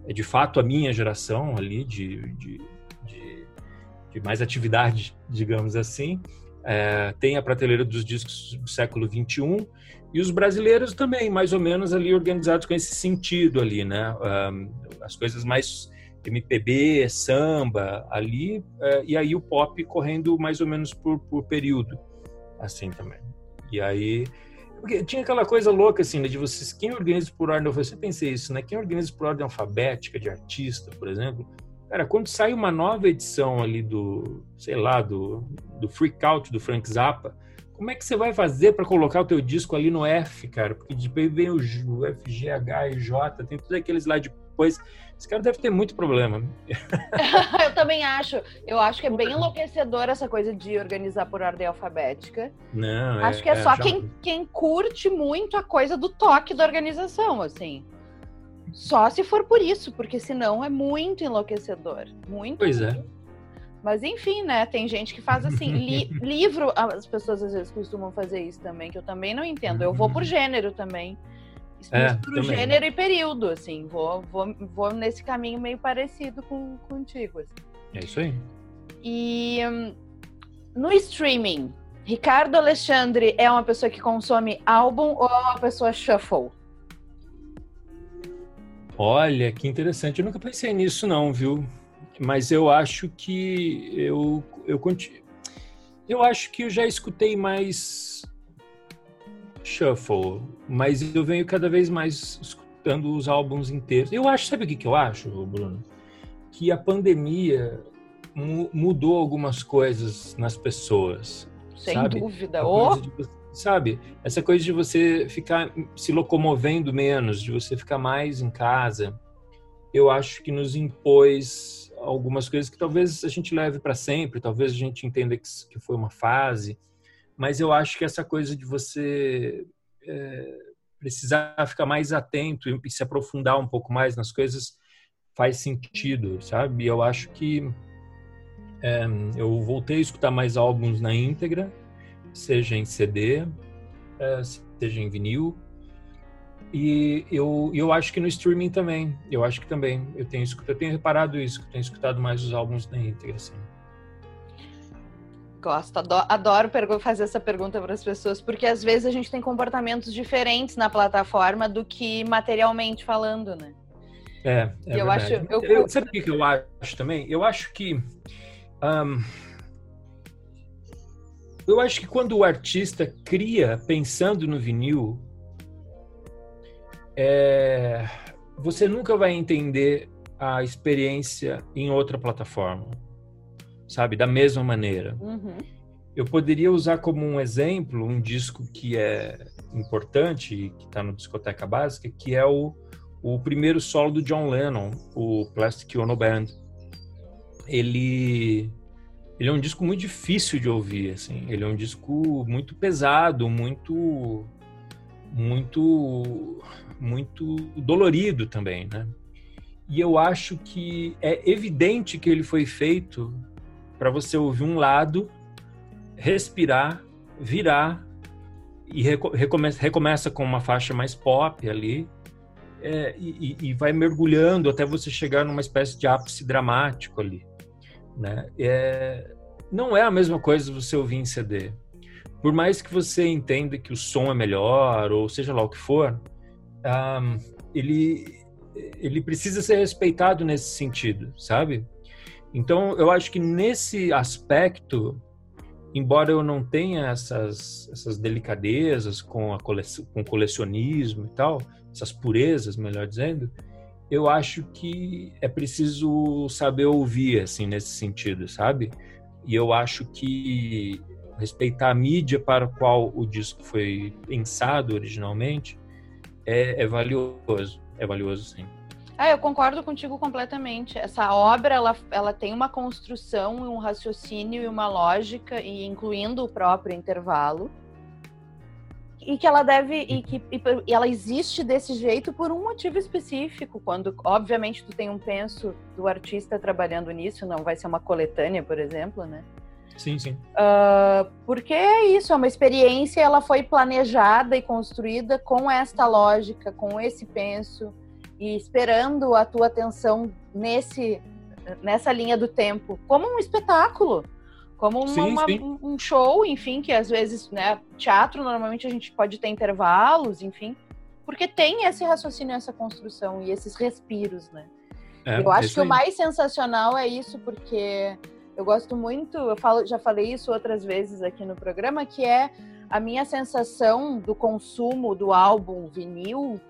é de fato a minha geração ali, de, de, de, de mais atividade, digamos assim. É, tem a prateleira dos discos do século 21 e os brasileiros também, mais ou menos ali organizados com esse sentido ali, né? As coisas mais MPB, samba ali, uh, e aí o pop correndo mais ou menos por, por período, assim também. E aí tinha aquela coisa louca assim, né, de vocês, quem organiza por ordem, você pensei isso, né? Quem organiza por ordem alfabética de artista, por exemplo, cara, quando sai uma nova edição ali do, sei lá, do, do Freak Out do Frank Zappa, como é que você vai fazer para colocar o teu disco ali no F, cara? Porque depois vem o, F, G, H e J, tem todos aqueles lá depois. Esse cara deve ter muito problema. eu também acho. Eu acho que é bem enlouquecedor essa coisa de organizar por ordem alfabética. Não, Acho é, que é, é só já... quem, quem curte muito a coisa do toque da organização, assim. Só se for por isso, porque senão é muito enlouquecedor. Muito. Pois é. Mas enfim, né? Tem gente que faz assim. Li livro, as pessoas às vezes costumam fazer isso também, que eu também não entendo. Eu vou por uhum. gênero também. É, Misturo também. gênero e período, assim. Vou, vou, vou nesse caminho meio parecido com contigo. Assim. É isso aí. E um, no streaming, Ricardo Alexandre é uma pessoa que consome álbum ou é uma pessoa shuffle? Olha, que interessante. Eu nunca pensei nisso, não, viu? mas eu acho que eu eu eu acho que eu já escutei mais shuffle, mas eu venho cada vez mais escutando os álbuns inteiros. Eu acho, sabe o que, que eu acho, Bruno? Que a pandemia mudou algumas coisas nas pessoas. Sem sabe? dúvida. Oh. Sabe? Essa coisa de você ficar se locomovendo menos, de você ficar mais em casa, eu acho que nos impôs algumas coisas que talvez a gente leve para sempre, talvez a gente entenda que, que, foi uma fase, mas eu acho que essa coisa de você é, precisar ficar mais atento e se aprofundar um pouco mais nas coisas faz sentido, sabe? Eu acho que é, eu voltei a escutar mais álbuns na íntegra, seja em CD, é, seja em vinil, e eu, eu acho que no streaming também. Eu acho que também. Eu tenho, eu tenho reparado isso, que eu tenho escutado mais os álbuns na íntegra, assim. Gosto, adoro, adoro fazer essa pergunta para as pessoas, porque às vezes a gente tem comportamentos diferentes na plataforma do que materialmente falando, né? É, é eu acho. Eu... Eu, sabe o que eu acho também? Eu acho que. Um, eu acho que quando o artista cria pensando no vinil, é, você nunca vai entender a experiência em outra plataforma, sabe? Da mesma maneira. Uhum. Eu poderia usar como um exemplo um disco que é importante que está no Discoteca Básica, que é o, o primeiro solo do John Lennon, o Plastic Ono Band. Ele, ele é um disco muito difícil de ouvir, assim. Ele é um disco muito pesado, muito, muito, muito dolorido também, né? E eu acho que é evidente que ele foi feito para você ouvir um lado, respirar, virar e recomeça, recomeça com uma faixa mais pop ali é, e, e, vai mergulhando até você chegar numa espécie de ápice dramático ali, né? É, não é a mesma coisa você ouvir em CD. Por mais que você entenda que o som é melhor ou seja lá o que for, um, ele ele precisa ser respeitado nesse sentido, sabe? Então, eu acho que nesse aspecto, embora eu não tenha essas, essas delicadezas com, a cole, com colecionismo e tal, essas purezas, melhor dizendo, eu acho que é preciso saber ouvir, assim, nesse sentido, sabe? E eu acho que respeitar a mídia para a qual o disco foi pensado originalmente é, é valioso é valioso, sim. É, eu concordo contigo completamente. Essa obra, ela, ela tem uma construção, um raciocínio e uma lógica, e incluindo o próprio intervalo, e que ela deve e que e ela existe desse jeito por um motivo específico. Quando, obviamente, tu tem um penso do artista trabalhando nisso, não vai ser uma coletânea, por exemplo, né? Sim, sim. Uh, porque é isso, é uma experiência, ela foi planejada e construída com esta lógica, com esse penso, e esperando a tua atenção nesse, nessa linha do tempo, como um espetáculo, como uma, sim, uma, sim. um show, enfim, que às vezes, né, teatro normalmente a gente pode ter intervalos, enfim, porque tem esse raciocínio, essa construção e esses respiros, né? É, Eu acho que aí. o mais sensacional é isso, porque eu gosto muito, eu falo, já falei isso outras vezes aqui no programa, que é a minha sensação do consumo do álbum vinil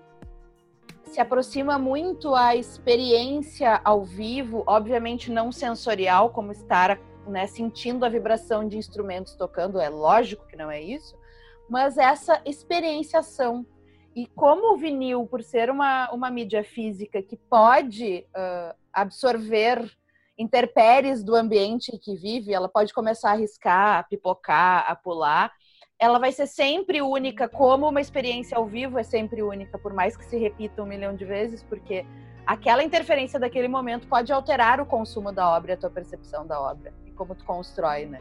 se aproxima muito à experiência ao vivo, obviamente não sensorial, como estar né, sentindo a vibração de instrumentos tocando, é lógico que não é isso, mas essa experienciação. E como o vinil, por ser uma, uma mídia física que pode uh, absorver interpéries do ambiente que vive, ela pode começar a riscar, a pipocar, a pular. Ela vai ser sempre única, como uma experiência ao vivo é sempre única, por mais que se repita um milhão de vezes, porque aquela interferência daquele momento pode alterar o consumo da obra, a tua percepção da obra como tu constrói, né?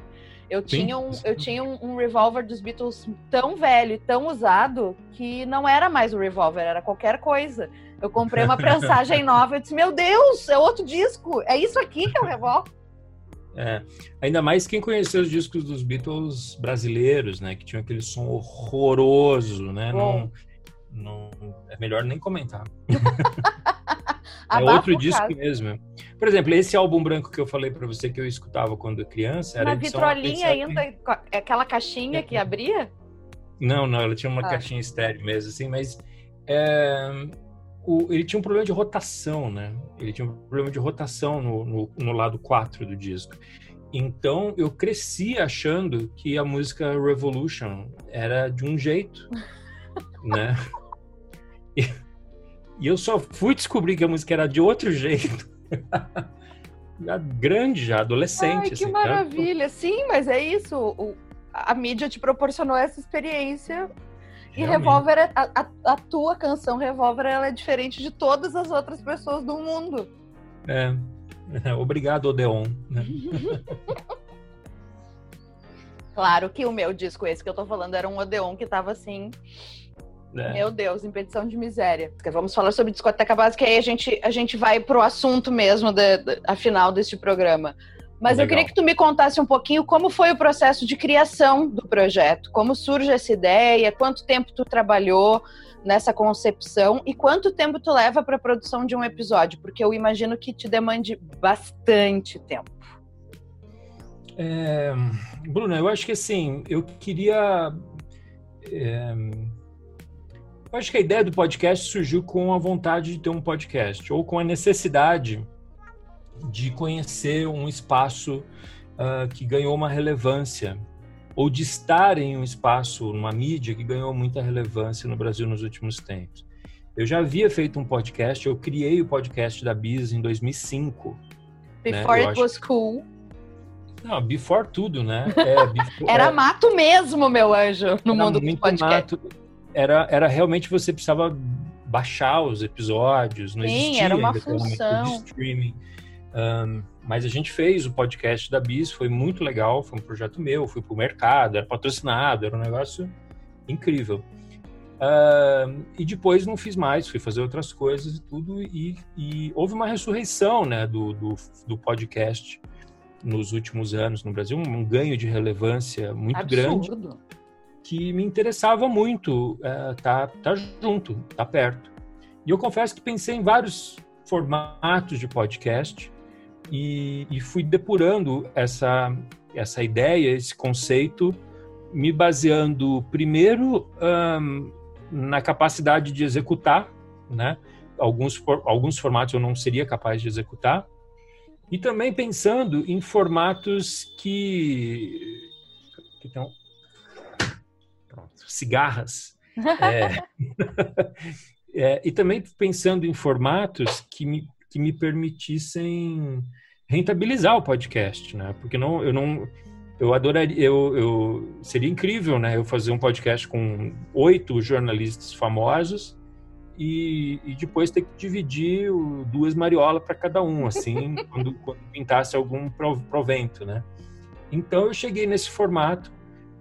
Eu Sim. tinha, um, eu tinha um, um revolver dos Beatles tão velho e tão usado que não era mais o revolver, era qualquer coisa. Eu comprei uma prensagem nova, eu disse, meu Deus, é outro disco, é isso aqui que é o revólver. É, ainda mais quem conheceu os discos dos Beatles brasileiros, né? Que tinham aquele som horroroso, né? Não, não, é melhor nem comentar. é outro disco mesmo. Por exemplo, esse álbum branco que eu falei para você que eu escutava quando criança era uma vitrolinha ainda, é aquela caixinha que abria? Não, não, ela tinha uma ah. caixinha estéreo mesmo, assim, mas é, o, ele tinha um problema de rotação, né? Ele tinha um problema de rotação no, no, no lado 4 do disco. Então eu cresci achando que a música Revolution era de um jeito, né? E, e, eu só fui descobrir que a música era de outro jeito. grande já, adolescente. Ai, que assim, maravilha! Tá? Sim, mas é isso. O, a mídia te proporcionou essa experiência e Revolver, é, a, a, a, tua canção Revolver, ela é diferente de todas as outras pessoas do mundo. É. Obrigado, Odeon. Né? claro que o meu disco, esse que eu tô falando, era um Odeon que tava assim. É. Meu Deus, impedição de miséria. Vamos falar sobre discoteca básica e aí a gente, a gente vai pro assunto mesmo, de, de, a final deste programa. Mas Legal. eu queria que tu me contasse um pouquinho como foi o processo de criação do projeto, como surge essa ideia, quanto tempo tu trabalhou nessa concepção e quanto tempo tu leva para a produção de um episódio, porque eu imagino que te demande bastante tempo. É, Bruna, eu acho que assim, eu queria é, Eu acho que a ideia do podcast surgiu com a vontade de ter um podcast, ou com a necessidade de conhecer um espaço uh, que ganhou uma relevância, ou de estar em um espaço, numa mídia que ganhou muita relevância no Brasil nos últimos tempos. Eu já havia feito um podcast, eu criei o podcast da Bis em 2005. Né? Before né? it was cool. Não, before tudo, né? É, before, Era é... mato mesmo, meu anjo, no Era mundo do podcast. Mato era, era realmente você precisava baixar os episódios, não Sim, existia era uma função. streaming. Um, mas a gente fez o podcast da Bis, foi muito legal, foi um projeto meu, fui pro mercado, era patrocinado, era um negócio incrível. Uh, e depois não fiz mais, fui fazer outras coisas e tudo, e, e houve uma ressurreição né, do, do, do, podcast nos últimos anos no Brasil, um ganho de relevância muito Absurdo. grande que me interessava muito é, tá, tá junto, tá perto. E eu confesso que pensei em vários formatos de podcast e, e fui depurando essa, essa ideia, esse conceito, me baseando primeiro um, na capacidade de executar, né? Alguns, alguns formatos eu não seria capaz de executar, e também pensando em formatos que, que tem, cigarras. É, é, e também pensando em formatos que me, que me permitissem rentabilizar o podcast, né? Porque não, eu não, eu adoraria, eu, eu seria incrível, né? Eu fazer um podcast com oito jornalistas famosos e, e depois ter que dividir o, duas mariolas para cada um, assim, quando, quando pintasse algum provento, né? Então eu cheguei nesse formato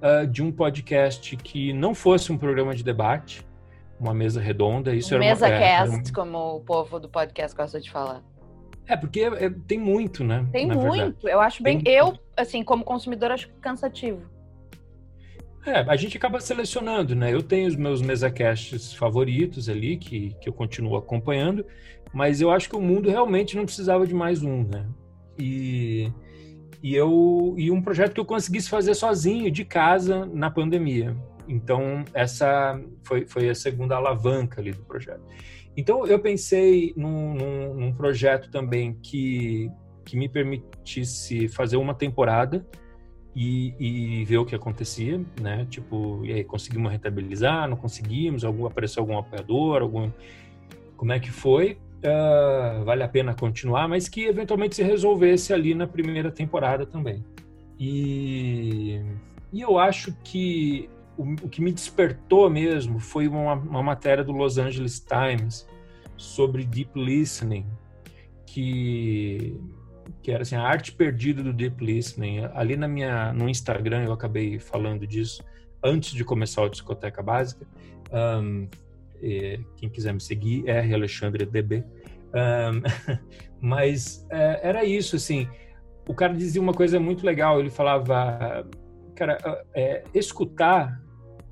uh, de um podcast que não fosse um programa de debate, uma mesa redonda. Isso um era mesa uma, cast, é, como o povo do podcast gosta de falar. É, porque é, tem muito, né? Tem muito. Verdade. Eu acho bem. Tem... Eu, assim, como consumidor, acho cansativo. É, a gente acaba selecionando, né? Eu tenho os meus mesacasts favoritos ali, que, que eu continuo acompanhando, mas eu acho que o mundo realmente não precisava de mais um, né? E e eu e um projeto que eu conseguisse fazer sozinho de casa na pandemia. Então essa foi, foi a segunda alavanca ali do projeto. Então eu pensei num, num, num projeto também que que me permitisse fazer uma temporada e, e, ver o que acontecia, né? Tipo, e aí conseguimos rentabilizar, não conseguimos, algum apareceu algum apoiador, algum como é que foi? Uh, vale a pena continuar, mas que eventualmente se resolvesse ali na primeira temporada também. E, e eu acho que o, o, que me despertou mesmo foi uma, uma matéria do Los Angeles Times sobre deep listening, que que era assim a arte perdida do deep listening. Ali na minha no Instagram eu acabei falando disso antes de começar a discoteca básica. Um, quem quiser me seguir, R Alexandre DB. Um, mas é, era isso, assim. O cara dizia uma coisa muito legal. Ele falava, cara, é, escutar.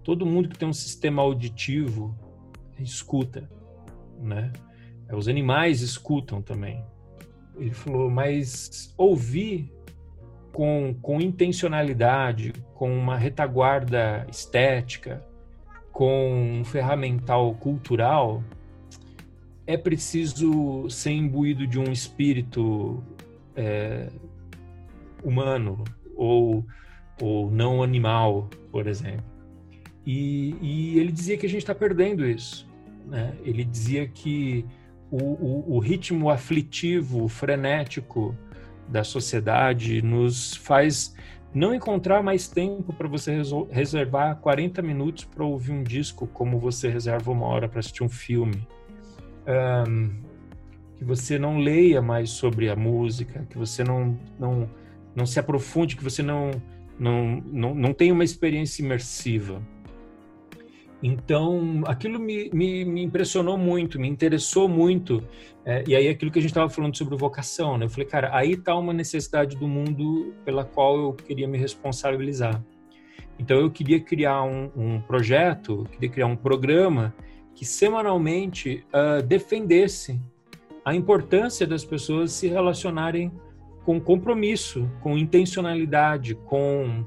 Todo mundo que tem um sistema auditivo escuta, né? É, os animais escutam também. Ele falou, mas ouvir com, com intencionalidade, com uma retaguarda estética, com um ferramental cultural, é preciso ser imbuído de um espírito é, humano ou, ou não animal, por exemplo. E, e ele dizia que a gente está perdendo isso. Né? Ele dizia que o, o, o ritmo aflitivo, frenético da sociedade nos faz não encontrar mais tempo para você reservar 40 minutos para ouvir um disco como você reserva uma hora para assistir um filme. Um, que você não leia mais sobre a música, que você não, não, não se aprofunde, que você não, não, não, não tenha uma experiência imersiva. Então, aquilo me, me, me, impressionou muito, me interessou muito. É, e aí, aquilo que a gente estava falando sobre vocação, né? Eu falei, cara, aí está uma necessidade do mundo pela qual eu queria me responsabilizar. Então, eu queria criar um, um projeto, queria criar um programa que semanalmente uh, defendesse a importância das pessoas se relacionarem com compromisso, com intencionalidade, com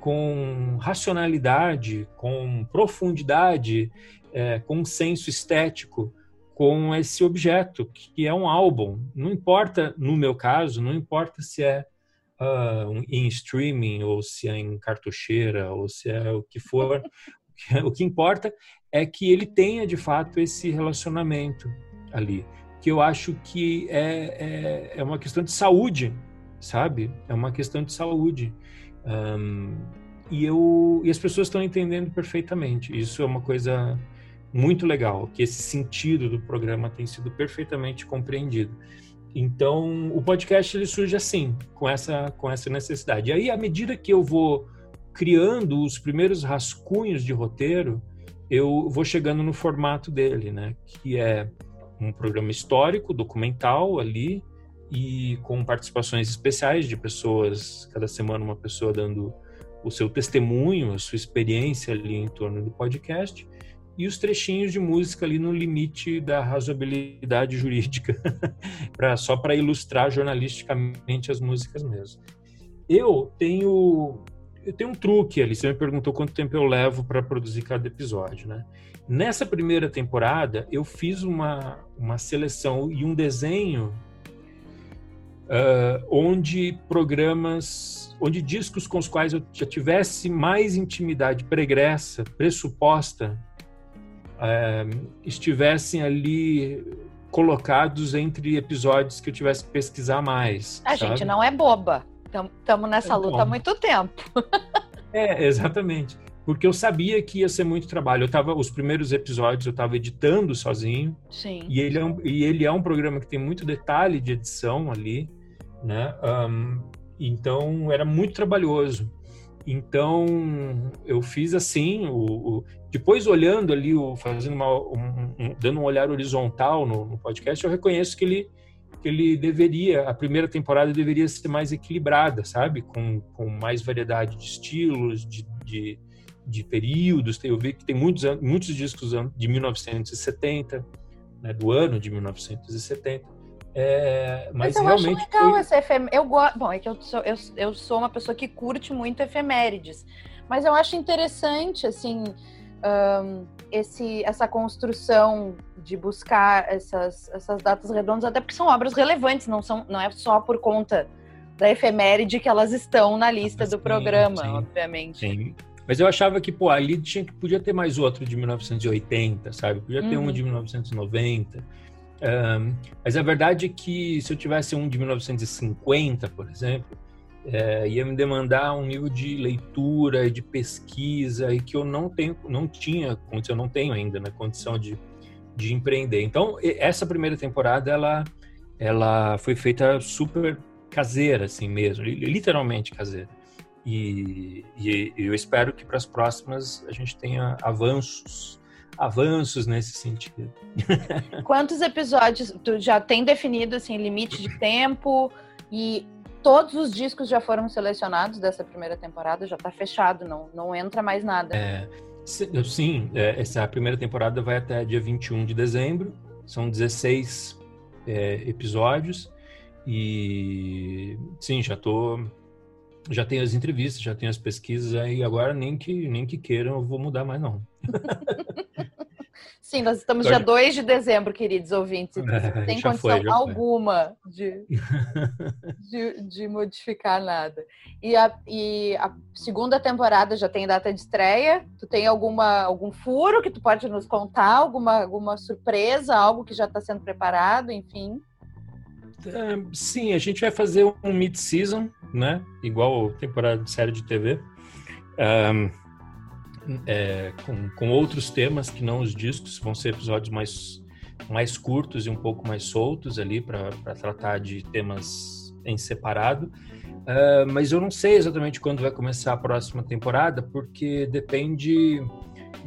com racionalidade, com profundidade é, consenso estético com esse objeto, que é um álbum. Não importa, no meu caso, não importa se é uh, em streaming, ou se é em cartucheira, ou se é o que for. o que importa é que ele tenha, de fato, esse relacionamento ali. Que eu acho que é, é, é uma questão de saúde, sabe? É uma questão de saúde. Um, e, eu, e as pessoas estão entendendo perfeitamente. Isso é uma coisa muito legal, que esse sentido do programa tem sido perfeitamente compreendido. Então, o podcast ele surge assim, com essa com essa necessidade. E aí, à medida que eu vou criando os primeiros rascunhos de roteiro, eu vou chegando no formato dele, né? Que é um programa histórico, documental ali e com participações especiais de pessoas, cada semana uma pessoa dando o seu testemunho, a sua experiência ali em torno do podcast e os trechinhos de música ali no limite da razoabilidade jurídica, pra, só para ilustrar jornalisticamente as músicas mesmo. Eu tenho eu tenho um truque ali. Você me perguntou quanto tempo eu levo para produzir cada episódio, né? Nessa primeira temporada, eu fiz uma, uma seleção e um desenho uh, onde programas, onde discos com os quais eu já tivesse mais intimidade pregressa, pressuposta, uh, estivessem ali colocados entre episódios que eu tivesse que pesquisar mais. A sabe? gente não é boba. Estamos nessa luta há muito tempo. é, exatamente. Porque eu sabia que ia ser muito trabalho. Eu tava, os primeiros episódios eu estava editando sozinho. Sim. E ele, é um, e ele é um programa que tem muito detalhe de edição ali, né? Um, então era muito trabalhoso. Então eu fiz assim, o, o depois olhando ali, o, fazendo uma, um, um, dando um olhar horizontal no, no podcast, eu reconheço que ele que ele deveria, a primeira temporada deveria ser mais equilibrada, sabe? Com, com mais variedade de estilos, de, de, de períodos. Eu vi que tem muitos, muitos discos de 1970, né, do ano de 1970. É, mas, mas eu realmente acho legal foi... essa efeméride. Eu gosto. Bom, é que eu sou, eu, eu sou uma pessoa que curte muito efemérides, mas eu acho interessante, assim, um, esse, essa construção de buscar essas, essas datas redondas, até porque são obras relevantes, não, são, não é só por conta da efeméride que elas estão na lista do programa, sim, obviamente. Sim. Mas eu achava que, pô, ali tinha, podia ter mais outro de 1980, sabe? Podia ter uhum. um de 1990. Um, mas a verdade é que se eu tivesse um de 1950, por exemplo, é, ia me demandar um nível de leitura e de pesquisa e que eu não tenho, não tinha eu não tenho ainda na né, condição de, de empreender. Então essa primeira temporada ela ela foi feita super caseira assim mesmo, literalmente caseira. E, e eu espero que para as próximas a gente tenha avanços avanços nesse sentido. Quantos episódios tu já tem definido assim limite de tempo e todos os discos já foram selecionados dessa primeira temporada, já está fechado, não, não entra mais nada. É, sim, é, essa primeira temporada vai até dia 21 de dezembro, são 16 é, episódios, e sim, já tô. Já tenho as entrevistas, já tenho as pesquisas aí, agora nem que, nem que queiram eu vou mudar mais não. Sim, nós estamos dia 2 de dezembro, queridos ouvintes. É, tem condição foi, alguma de, de, de, modificar nada. E a, e a segunda temporada já tem data de estreia? Tu tem alguma, algum furo que tu pode nos contar? Alguma, alguma surpresa? Algo que já está sendo preparado? Enfim. É, sim, a gente vai fazer um mid-season, né? Igual temporada de série de TV. Um, é, com, com outros temas que não os discos, vão ser episódios mais, mais curtos e um pouco mais soltos ali para tratar de temas em separado. Uh, mas eu não sei exatamente quando vai começar a próxima temporada, porque depende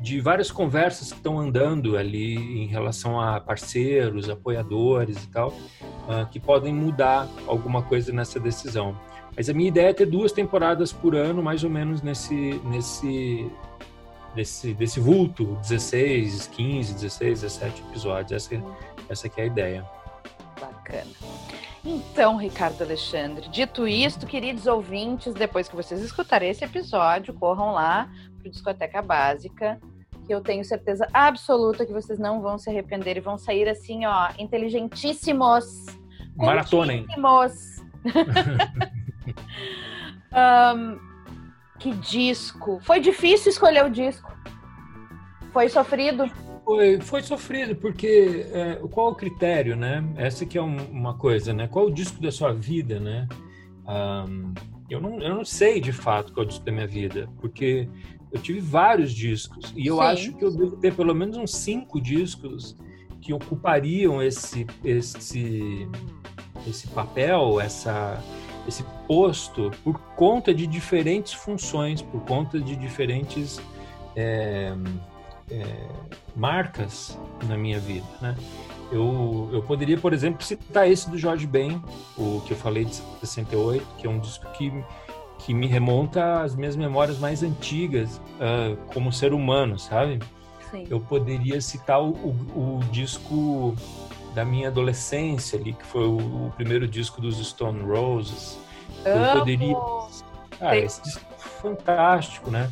de várias conversas que estão andando ali em relação a parceiros, apoiadores e tal, uh, que podem mudar alguma coisa nessa decisão. Mas a minha ideia é ter duas temporadas por ano, mais ou menos nesse, nesse, desse, desse vulto, 16, 15, 16, 17 episódios. Essa, essa que é a ideia. Bacana. Então, Ricardo Alexandre, dito isto, queridos ouvintes, depois que vocês escutarem esse episódio, corram lá para Discoteca Básica que eu tenho certeza absoluta que vocês não vão se arrepender e vão sair assim, ó, inteligentíssimos. Maratonem. um, que disco. Foi difícil escolher o disco? Foi sofrido? Foi, foi sofrido, porque é, qual o critério, né? Essa que é um, uma coisa, né? Qual o disco da sua vida, né? Um, eu, não, eu não sei de fato qual é o disco da minha vida, porque eu tive vários discos e eu Sim. acho que eu devo ter pelo menos uns cinco discos que ocupariam esse, esse, esse papel, essa, esse posto por conta de diferentes funções, por conta de diferentes é, é, marcas na minha vida, né? Eu, eu poderia, por exemplo, citar esse do Jorge Ben, o que eu falei de 68, que é um disco que, que me remonta às minhas memórias mais antigas uh, como ser humano, sabe? Sim. Eu poderia citar o, o, o, disco da minha adolescência ali, que foi o, o primeiro disco dos Stone Roses. Eu poderia... Ah, esse disco é fantástico, né?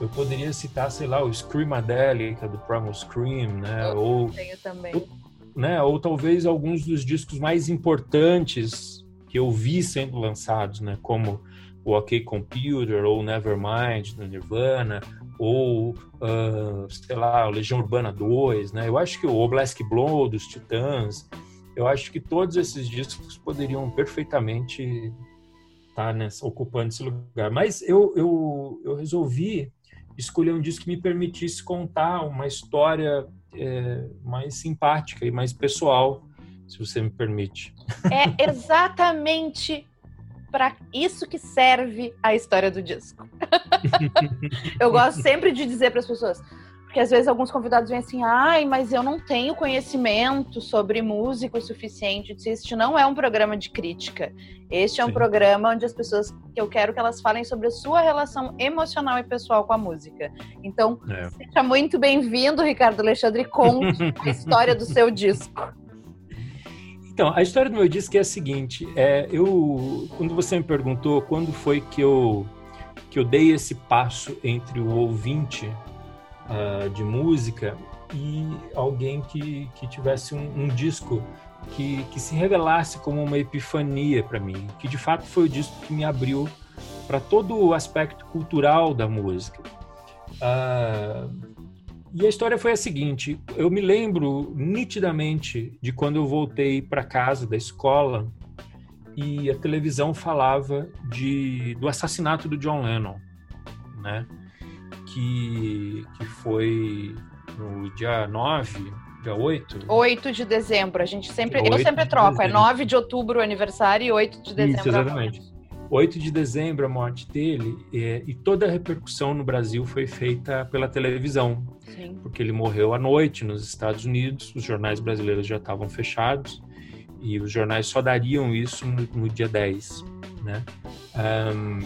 Eu poderia citar, sei lá, o Screamadelic, do Primal Scream, né? Eu ou, tenho também. Ou, né? Ou talvez alguns dos discos mais importantes que eu vi sendo lançados, né? Como o OK Computer ou Nevermind do Nirvana ou uh, sei lá, Legião Urbana 2, né? Eu acho que o Oblast Blow dos Titãs, eu acho que todos esses discos poderiam perfeitamente estar tá nessa, ocupando esse lugar. Mas eu, eu, eu resolvi escolher um disco que me permitisse contar uma história é, mais simpática e mais pessoal, se você me permite. É exatamente para isso que serve a história do disco. eu gosto sempre de dizer para as pessoas: porque às vezes alguns convidados vêm assim, ai, mas eu não tenho conhecimento sobre música o suficiente. Este não é um programa de crítica. Este é um Sim. programa onde as pessoas que eu quero que elas falem sobre a sua relação emocional e pessoal com a música. Então, é. seja muito bem-vindo, Ricardo Alexandre, com a história do seu disco. Então, a história do meu disco é a seguinte: é, eu, quando você me perguntou quando foi que eu que eu dei esse passo entre o ouvinte uh, de música e alguém que, que tivesse um, um disco que, que se revelasse como uma epifania para mim, que de fato foi o disco que me abriu para todo o aspecto cultural da música. Uh, e a história foi a seguinte: eu me lembro nitidamente de quando eu voltei para casa da escola e a televisão falava de, do assassinato do John Lennon, né? que, que foi no dia 9, dia 8? 8 de dezembro. A gente sempre. Eu sempre troco. É dezembro. É 9 de outubro o aniversário e 8 de dezembro. Isso, exatamente. 8 de dezembro, a morte dele, é, e toda a repercussão no Brasil foi feita pela televisão. Sim. Porque ele morreu à noite nos Estados Unidos, os jornais brasileiros já estavam fechados, e os jornais só dariam isso no, no dia 10. Né? Um,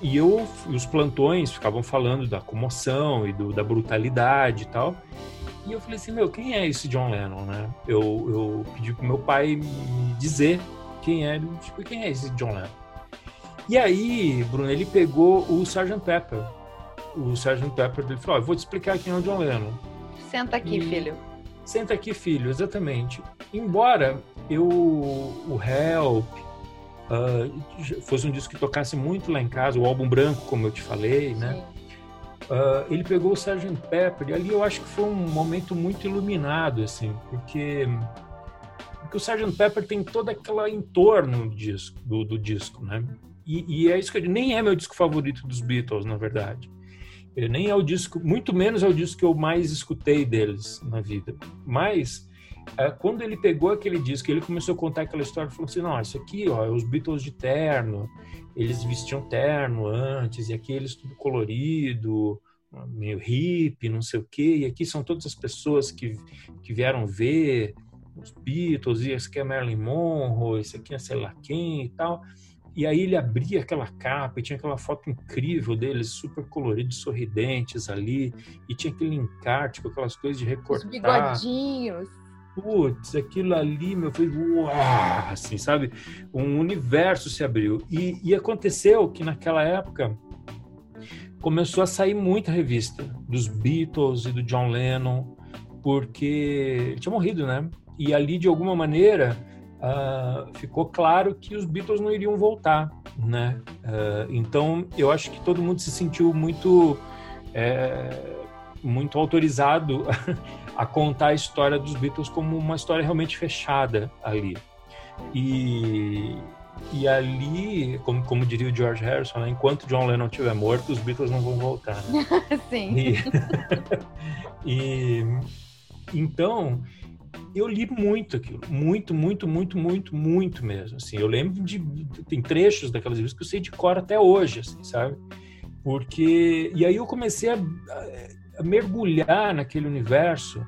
e eu, os plantões ficavam falando da comoção e do, da brutalidade e tal. E eu falei assim, meu, quem é esse John Lennon, né? Eu, eu pedi pro meu pai me dizer quem é, tipo, quem é esse John Lennon. E aí, Bruno, ele pegou o Sgt. Pepper. O Sgt. Pepper, ele falou, oh, eu vou te explicar quem é o John Lennon. Senta aqui, e... filho. Senta aqui, filho, exatamente. Embora eu, o Help, uh, fosse um disco que tocasse muito lá em casa, o álbum branco, como eu te falei, né? Uh, ele pegou o Sgt. Pepper e ali eu acho que foi um momento muito iluminado, assim, porque, porque o Sgt. Pepper tem todo aquele entorno do disco, do, do disco né? E, e, é isso que eu, nem é meu disco favorito dos Beatles, na verdade. Ele nem é o disco, muito menos é o disco que eu mais escutei deles na vida. Mas é, quando ele pegou aquele disco, ele começou a contar aquela história, falou assim, não, isso aqui, ó, é os Beatles de terno, eles vestiam terno antes, e aqui eles tudo colorido, meio hippie, não sei o quê, e aqui são todas as pessoas que, que vieram ver os Beatles, e esse aqui é Marilyn Monroe, esse aqui é sei lá quem e tal. E aí ele abria aquela capa e tinha aquela foto incrível deles, super coloridos, sorridentes ali, e tinha aquele encarte com aquelas coisas de recortar. Os bigodinhos putz, aquilo ali, meu, foi uau, assim, sabe? Um universo se abriu. E, e aconteceu que naquela época começou a sair muita revista dos Beatles e do John Lennon, porque ele tinha morrido, né? E ali, de alguma maneira, uh, ficou claro que os Beatles não iriam voltar, né? Uh, então, eu acho que todo mundo se sentiu muito, é, muito autorizado a contar a história dos Beatles como uma história realmente fechada ali. E, e ali, como, como diria o George Harrison, né, enquanto John Lennon estiver morto, os Beatles não vão voltar. Né? Sim. E, e, então, eu li muito aquilo, muito, muito, muito, muito, muito mesmo. Assim, eu lembro de tem trechos daquelas revistas que eu sei de cor até hoje, assim, sabe? Porque e aí eu comecei a, a mergulhar naquele universo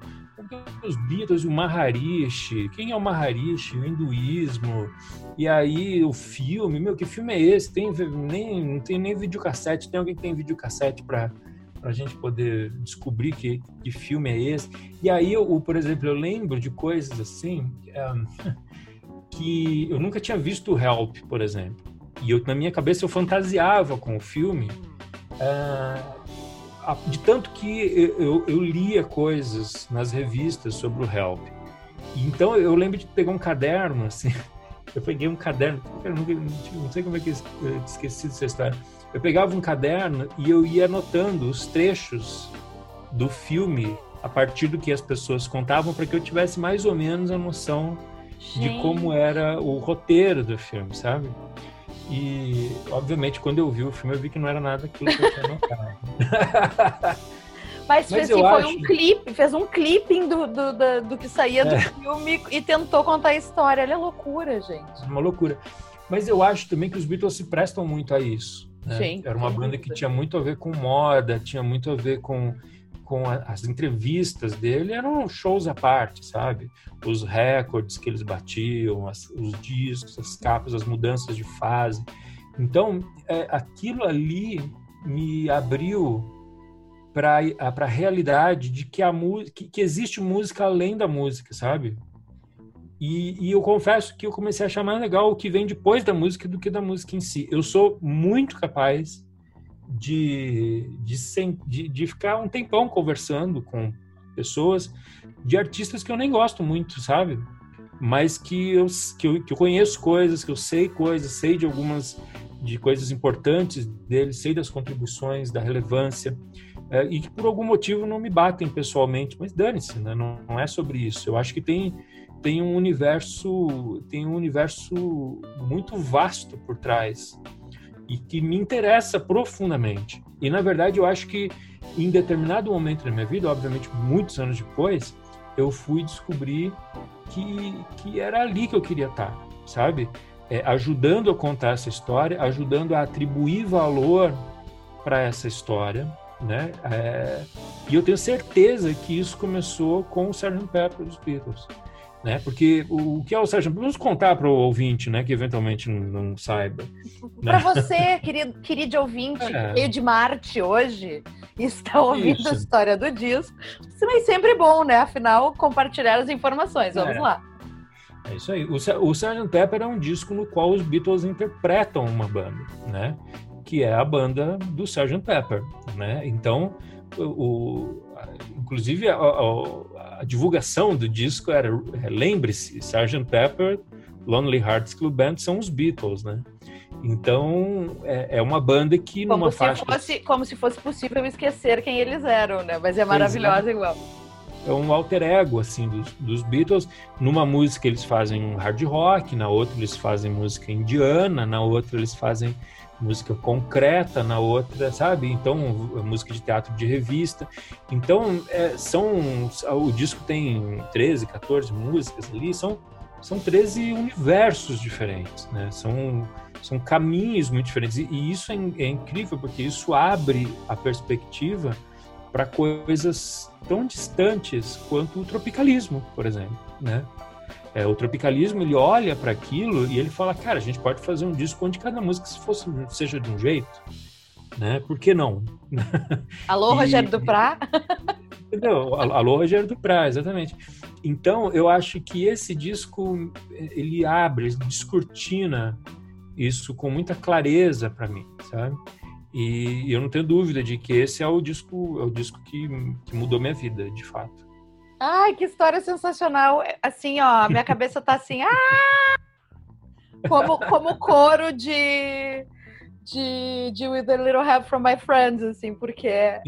os Beatles, o Maharishi, quem é o Maharishi, o hinduísmo, e aí o filme, meu, que filme é esse? Tem nem não tem nem videocassete, tem alguém que tem videocassete para para a gente poder descobrir que, que filme é esse. E aí, eu, por exemplo, eu lembro de coisas assim um, que eu nunca tinha visto Help, por exemplo. E eu, na minha cabeça eu fantasiava com o filme. Uh, de tanto que eu, eu, lia coisas nas revistas sobre o Help. Então eu lembro de pegar um caderno, assim, eu peguei um caderno, eu não, não sei como é que eu esqueci dessa história. Eu pegava um caderno e eu ia anotando os trechos do filme a partir do que as pessoas contavam para que eu tivesse mais ou menos a noção Gente. de como era o roteiro do filme, sabe? E, obviamente, quando eu vi o filme, eu vi que não era nada aquilo que eu tinha notado. Mas, Mas assim, foi acho... um clipe, fez um clipping do, do, do, do que saía do é. filme e tentou contar a história. Olha a loucura, gente. Uma loucura. Mas eu acho também que os Beatles se prestam muito a isso. Né? Sim, Era uma banda que tinha muito a ver com moda, tinha muito a ver com com a, as entrevistas dele eram shows à parte, sabe? Os recordes que eles batiam, as, os discos, as capas, as mudanças de fase. Então, é, aquilo ali me abriu para a realidade de que, a que, que existe música além da música, sabe? E, e, eu confesso que eu comecei a achar mais legal o que vem depois da música do que da música em si. Eu sou muito capaz de, de, de, de ficar um tempão conversando com pessoas de artistas que eu nem gosto muito, sabe? Mas que eu, que eu, que eu conheço coisas, que eu sei coisas, sei de algumas de coisas importantes deles, sei das contribuições, da relevância, é, e que por algum motivo não me batem pessoalmente, mas dane-se, né? não, não, é sobre isso. Eu acho que tem, tem um universo tem um universo muito vasto por trás e que me interessa profundamente. E na verdade eu acho que em determinado momento da minha vida, obviamente muitos anos depois, eu fui descobrir que, que era ali que eu queria estar, sabe? É, ajudando a contar essa história, ajudando a atribuir valor para essa história, né? É, e eu tenho certeza que isso começou com o Sgt. Pepper dos Beatles né? Porque o, que é o Sérgio? Vamos contar para o ouvinte, né? Que eventualmente não, não saiba. Né? Para você, querido, querido ouvinte, é. veio de Marte hoje e está ouvindo Isso. a história do disco, isso é sempre bom, né? Afinal, compartilhar as informações. Vamos é. lá. É isso aí. O, o Sgt. Pepper é um disco no qual os Beatles interpretam uma banda, né? Que é a banda do Sgt. Pepper, né? Então, o, inclusive a, a, a divulgação do disco era, é, lembre-se, Sgt. Pepper, Lonely Hearts Club Band são os Beatles, né? Então, é, é uma banda que como numa faixa... Fosse, como se fosse possível esquecer quem eles eram, né? Mas é maravilhosa é. igual. É um alter ego, assim, dos, dos, Beatles. Numa música eles fazem um hard rock, na outra eles fazem música indiana, na outra eles fazem música concreta, na outra, sabe? Então, música de teatro de revista. Então, é, são o disco tem 13, 14 músicas ali, são são 13 universos diferentes, né? São são caminhos muito diferentes e, isso é, é incrível porque isso abre a perspectiva para coisas tão distantes quanto o tropicalismo, por exemplo, né? É, o tropicalismo ele olha para aquilo e ele fala, cara, a gente pode fazer um disco onde cada música se fosse, seja de um jeito, né? Por que não? Alô, e, Rogério Duprá? Não, alô, Rogério Duprá, exatamente. Então, eu acho que esse disco ele abre, ele descortina isso com muita clareza para mim, sabe? E eu não tenho dúvida de que esse é o disco, é o disco que, que mudou minha vida, de fato. Ai, que história sensacional. Assim, ó, minha cabeça tá assim, ah! Como, como coro de, de, de With a Little Help from My Friends, assim, porque é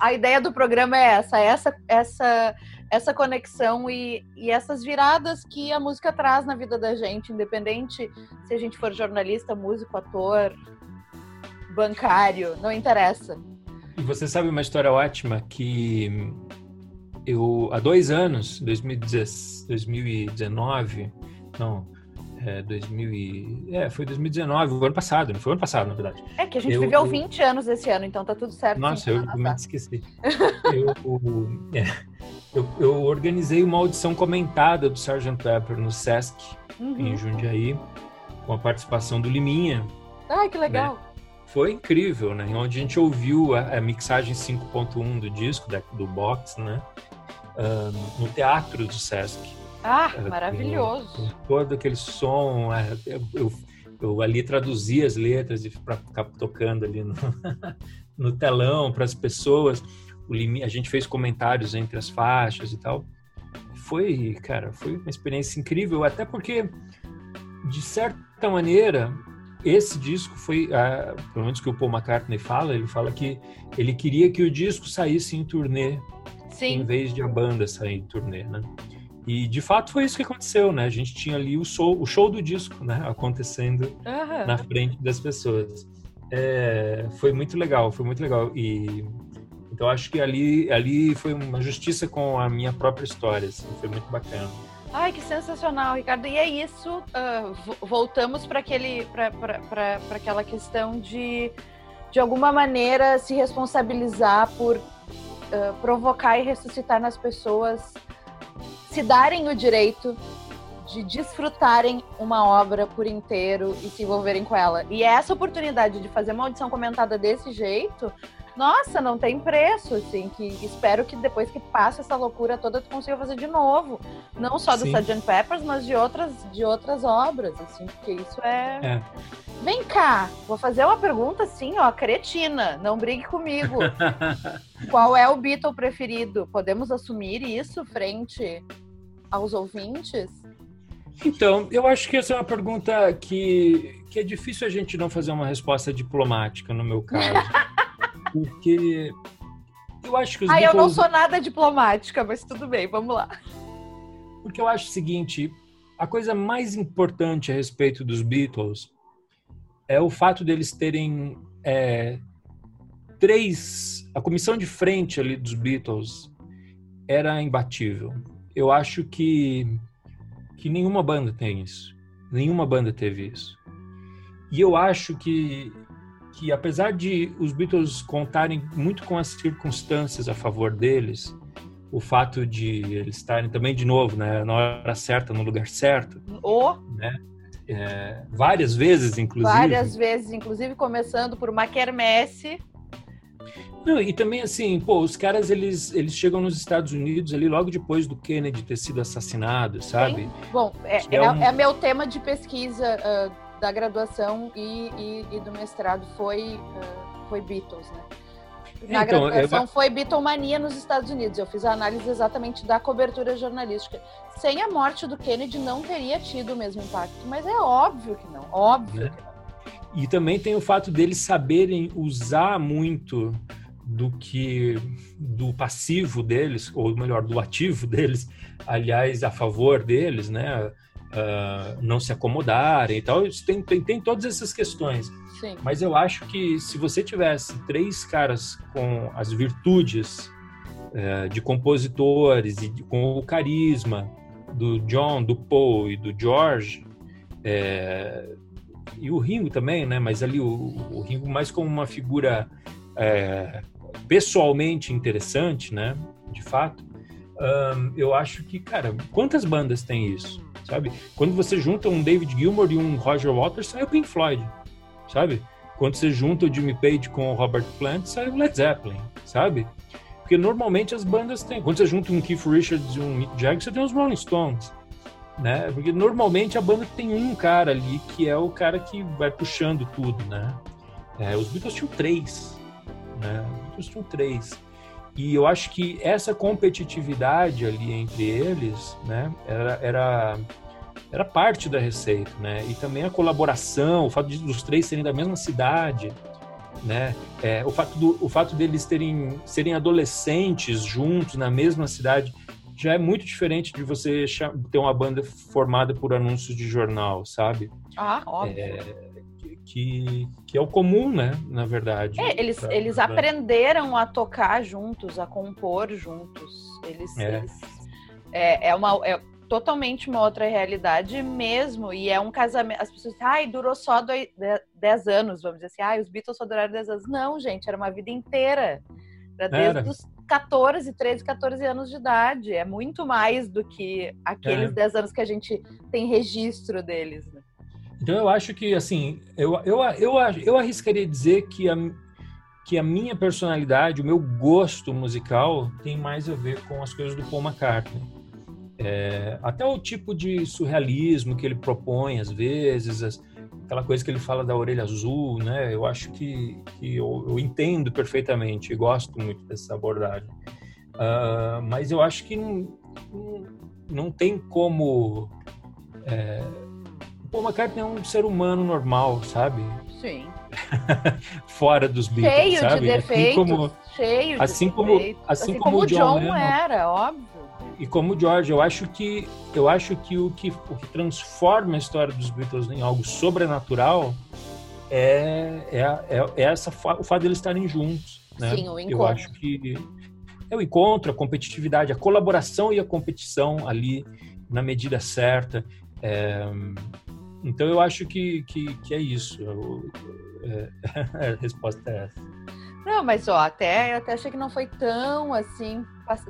a ideia do programa é essa, essa, essa, essa conexão e, e essas viradas que a música traz na vida da gente, independente se a gente for jornalista, músico, ator, bancário, não interessa. E você sabe uma história ótima que eu, há dois anos, 2019, não, é, 2000 e, é, foi 2019, o ano passado, não foi o ano passado, na verdade. É que a gente eu, viveu eu, 20 anos esse ano, então tá tudo certo. Nossa, eu me esqueci. eu, é, eu, eu, organizei uma audição comentada do Sgt. Pepper no Sesc, uhum. em Jundiaí, com a participação do Liminha. Ai, que legal. Né? Foi incrível, né? Onde a gente ouviu a, a mixagem 5.1 do disco, da, do box, né? Um, no teatro do Sesc. Ah, maravilhoso. Com, com todo aquele som, é, eu, eu, eu, ali traduzia as letras para ficar tocando ali no, no telão para as pessoas. A gente fez comentários entre as faixas e tal. Foi, cara, foi uma experiência incrível, até porque, de certa maneira, esse disco foi, ah, pelo menos que o Paul McCartney fala, ele fala que ele queria que o disco saísse em turnê, Sim. em vez de a banda sair em turnê, né? E de fato foi isso que aconteceu, né? A gente tinha ali o show, o show do disco, né? Acontecendo uhum. na frente das pessoas. É, foi muito legal, foi muito legal. E então acho que ali, ali foi uma justiça com a minha própria história, assim, foi muito bacana. Ai, que sensacional, Ricardo. E é isso. Uh, voltamos para aquele, para aquela questão de, de alguma maneira, se responsabilizar por uh, provocar e ressuscitar nas pessoas se darem o direito de desfrutarem uma obra por inteiro e se envolverem com ela. E essa oportunidade de fazer uma audição comentada desse jeito, nossa, não tem preço, assim, que espero que depois que passe essa loucura toda tu consiga fazer de novo. Não só do Sgt. Peppers, mas de outras, de outras obras, assim, porque isso é... é. Vem cá, vou fazer uma pergunta assim, ó, cretina, não brigue comigo. Qual é o Beatle preferido? Podemos assumir isso frente aos ouvintes? Então, eu acho que essa é uma pergunta que, que é difícil a gente não fazer uma resposta diplomática, no meu caso. porque eu acho que os Ah, eu não sou nada diplomática, mas tudo bem, vamos lá. Porque eu acho o seguinte, a coisa mais importante a respeito dos Beatles é o fato deles terem é, três... A comissão de frente ali dos Beatles era imbatível eu acho que, que nenhuma banda tem isso. Nenhuma banda teve isso. E eu acho que, que apesar de os Beatles contarem muito com as circunstâncias a favor deles, o fato de eles estarem também de novo, né, na hora certa, no lugar certo, oh. né, é, várias vezes, inclusive. Várias vezes, inclusive começando por uma quermesse não, e também assim, pô, os caras eles, eles chegam nos Estados Unidos ali logo depois do Kennedy ter sido assassinado, sabe? Sim. Bom, é, é, é, um... é, meu tema de pesquisa uh, da graduação e, e, e, do mestrado foi, uh, foi Beatles, né? Na então, graduação eu... foi Beatlemania nos Estados Unidos. Eu fiz a análise exatamente da cobertura jornalística. Sem a morte do Kennedy não teria tido o mesmo impacto, mas é óbvio que não, óbvio né? que não. E também tem o fato deles saberem usar muito do que do passivo deles, ou melhor, do ativo deles, aliás, a favor deles, né? Uh, não se acomodarem e tal. Tem, tem, tem todas essas questões. Sim. Mas eu acho que se você tivesse três caras com as virtudes uh, de compositores e com o carisma do John, do Paul e do George, é, e o Ringo também, né? Mas ali o, o Ringo mais como uma figura é, pessoalmente interessante, né? De fato, um, eu acho que, cara, quantas bandas tem isso, sabe? Quando você junta um David Gilmour e um Roger Waters, sai o Pink Floyd, sabe? Quando você junta o Jimmy Page com o Robert Plant, sai o Led Zeppelin, sabe? Porque normalmente as bandas têm. Quando você junta um Keith Richards e um Mick Jagger, você tem os Rolling Stones, né? Porque normalmente a banda tem um cara ali que é o cara que vai puxando tudo, né? É, os Beatles tinham três, né? Os Beatles tinham três. E eu acho que essa competitividade ali entre eles, né, era, era, era parte da receita, né? E também a colaboração, o fato de, dos três serem da mesma cidade, né? É, o fato do, o fato deles terem serem adolescentes juntos na mesma cidade já é muito diferente de você ter uma banda formada por anúncios de jornal, sabe? Ah, óbvio. É, que, que é o comum, né? Na verdade. É, eles, pra, eles pra... aprenderam a tocar juntos, a compor juntos. Eles. É, eles, é, é, uma. É totalmente uma outra realidade mesmo. E é um casamento. As pessoas dizem, ai, durou só 10 anos, vamos dizer assim. Ai, os Beatles só duraram 10 anos. Não, gente, era uma vida inteira. Era desde era. os 14, 13, 14 anos de idade. É muito mais do que aqueles é. 10 anos que a gente tem registro deles. Né? Então eu acho que, assim, eu, eu, eu, eu arriscaria dizer que a, que a minha personalidade, o meu gosto musical tem mais a ver com as coisas do Paul McCartney. É, até o tipo de surrealismo que ele propõe às vezes, as, aquela coisa que ele fala da orelha azul, né? Eu acho que, que eu, eu entendo perfeitamente e gosto muito dessa abordagem. Uh, mas eu acho que não, não, não tem como é, Paul McCartney é um ser humano normal, sabe? Sim. Fora dos Beatles, cheio sabe? De defeitos, assim como, cheio assim de como, defeitos. Assim, assim como, como o John, John era, óbvio. E como o George, eu acho que eu acho que o que, o que transforma a história dos Beatles em algo sobrenatural é, é, é, é essa, o fato de eles estarem juntos. Né? Sim, o encontro. Eu acho que é o encontro, a competitividade, a colaboração e a competição ali na medida certa. É, então eu acho que, que, que é isso. Eu, é, a resposta é essa. Não, mas ó, até até achei que não foi tão assim.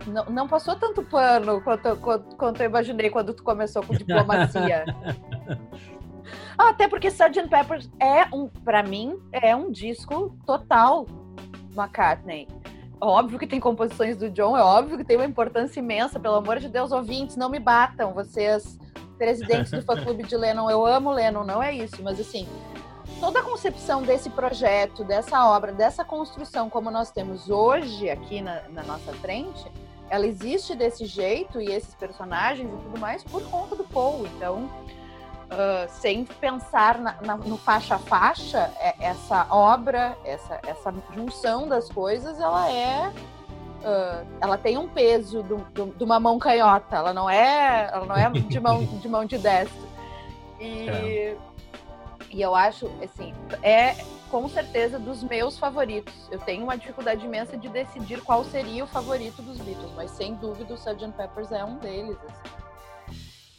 Não, não passou tanto pano quanto, quanto, quanto eu imaginei quando tu começou com diplomacia. ah, até porque Sgt. Pepper é um, para mim, é um disco total McCartney. Óbvio que tem composições do John, é óbvio que tem uma importância imensa, pelo amor de Deus, ouvintes, não me batam, vocês presidente do fã-clube de Lennon, eu amo Lennon, não é isso, mas assim, toda a concepção desse projeto, dessa obra, dessa construção como nós temos hoje aqui na, na nossa frente, ela existe desse jeito e esses personagens e tudo mais por conta do Paul. Então, uh, sem pensar na, na, no faixa a faixa, é, essa obra, essa, essa junção das coisas, ela é Uh, ela tem um peso de uma mão canhota, ela não é, ela não é de mão de mão de destro. E, é. e eu acho, assim, é com certeza dos meus favoritos. Eu tenho uma dificuldade imensa de decidir qual seria o favorito dos Beatles, mas sem dúvida o Sgt. Peppers é um deles. Assim.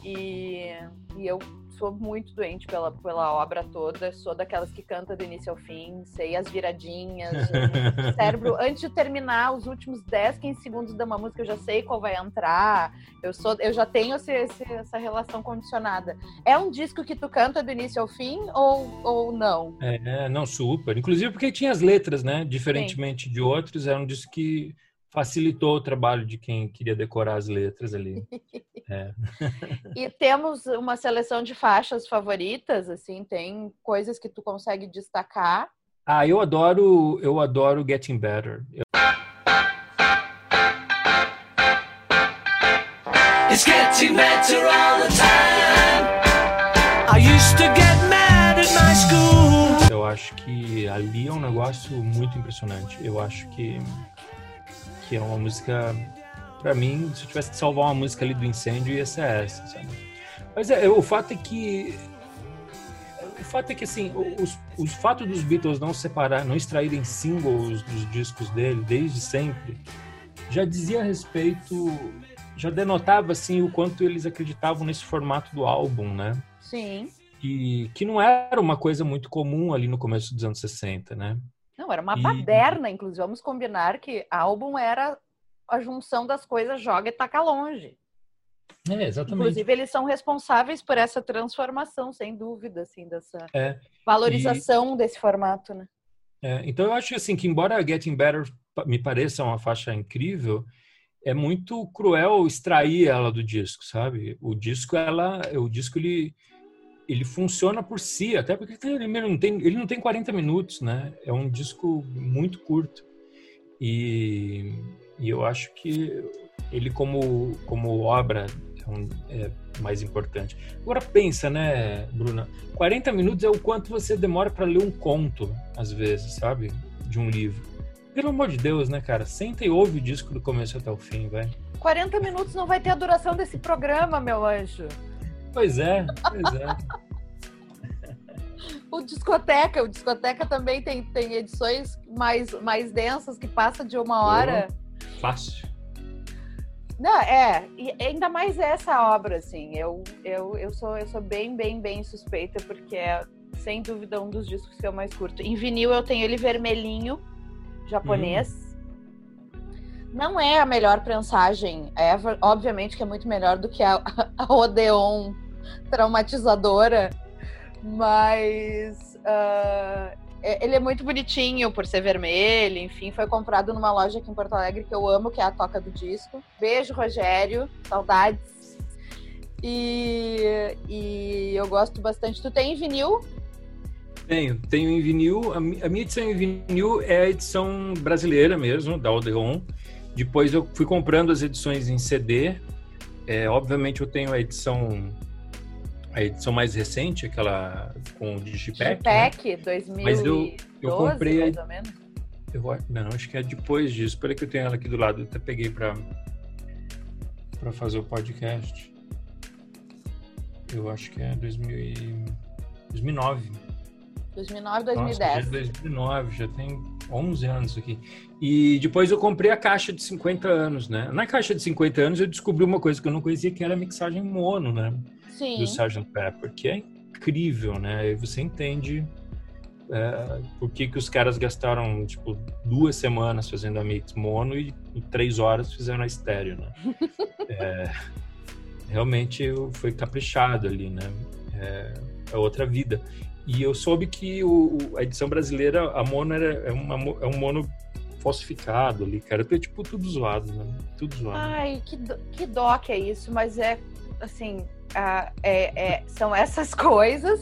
E, e eu sou muito doente pela, pela obra toda, sou daquelas que canta do início ao fim, sei as viradinhas, o cérebro, antes de terminar os últimos 10, 15 segundos de uma música, eu já sei qual vai entrar, eu sou, eu já tenho esse, esse, essa relação condicionada. É um disco que tu canta do início ao fim ou, ou não? É, não, super. Inclusive porque tinha as letras, né? Diferentemente Sim. de outros, era um disco que facilitou o trabalho de quem queria decorar as letras ali. É. e temos uma seleção de faixas favoritas, assim, tem coisas que tu consegue destacar. Ah, eu adoro, eu adoro Getting Better. Eu... It's getting better all the time. I used to get mad at my school. Eu acho que ali é um negócio muito impressionante. Eu acho que que é uma música para mim, se eu tivesse que salvar uma música ali do incêndio, ia ser essa, sabe? Mas é, o fato é que o fato é que assim, os, os fatos dos Beatles não separar, não extraírem singles dos discos dele desde sempre, já dizia a respeito, já denotava assim o quanto eles acreditavam nesse formato do álbum, né? Sim. E que não era uma coisa muito comum ali no começo dos anos 60, né? Não, era uma e... baderna, inclusive. Vamos combinar que álbum era a junção das coisas joga e taca longe. É, exatamente. Inclusive, eles são responsáveis por essa transformação, sem dúvida, assim, dessa é, valorização e... desse formato, né? É, então, eu acho assim que, embora Getting Better me pareça uma faixa incrível, é muito cruel extrair ela do disco, sabe? O disco, ela, o disco ele ele funciona por si, até porque ele não tem, ele não tem 40 minutos, né? É um disco muito curto. E, e eu acho que ele como, como obra é, um, é, mais importante. Agora pensa, né, Bruna? 40 minutos é o quanto você demora para ler um conto, às vezes, sabe? De um livro. Pelo amor de Deus, né, cara? Senta e ouve o disco do começo até o fim, vai. 40 minutos não vai ter a duração desse programa, meu anjo. Pois é, pois é. o discoteca, o discoteca também tem, tem edições mais, mais densas que passa de uma hora. Oh, fácil. Não, é, e ainda mais essa obra, assim. Eu, eu, eu, sou, eu sou bem, bem, bem suspeita, porque é, sem dúvida, um dos discos que eu mais curto. Em vinil eu tenho ele vermelhinho, japonês. Hum. Não é a melhor prensagem ever. Obviamente que é muito melhor do que a, a Odeon traumatizadora. Mas uh, ele é muito bonitinho por ser vermelho, enfim, foi comprado numa loja aqui em Porto Alegre que eu amo, que é a Toca do Disco. Beijo, Rogério, saudades. E, e eu gosto bastante. Tu tem vinil? Tenho, tenho em vinil. A minha edição em vinil é a edição brasileira mesmo, da Odeon. Depois eu fui comprando as edições em CD. É, obviamente eu tenho a edição a edição mais recente, aquela com o Digipack. Digipack, né? 2012, Mas eu, eu comprei mais ou menos. Eu, não, acho que é depois disso. Peraí que eu tenho ela aqui do lado. Eu até peguei para para fazer o podcast. Eu acho que é 2000 e... 2009. 2009, 2010. Nossa, já 2009, já tem 11 anos aqui. E depois eu comprei a caixa de 50 anos, né? Na caixa de 50 anos eu descobri uma coisa que eu não conhecia, que era a mixagem mono, né? Sim. do Sgt. Pepper, que é incrível, né? E você entende é, por que, que os caras gastaram, tipo, duas semanas fazendo a mix mono e em três horas fizeram a estéreo, né? é, realmente foi caprichado ali, né? É, é, outra vida. E eu soube que o, a edição brasileira, a mono era, é, uma, é um mono falsificado ali, cara. Tipo, tudo zoado, né? Tudo zoado. Ai, que, do, que dó que é isso, mas é, assim, é, é, são essas coisas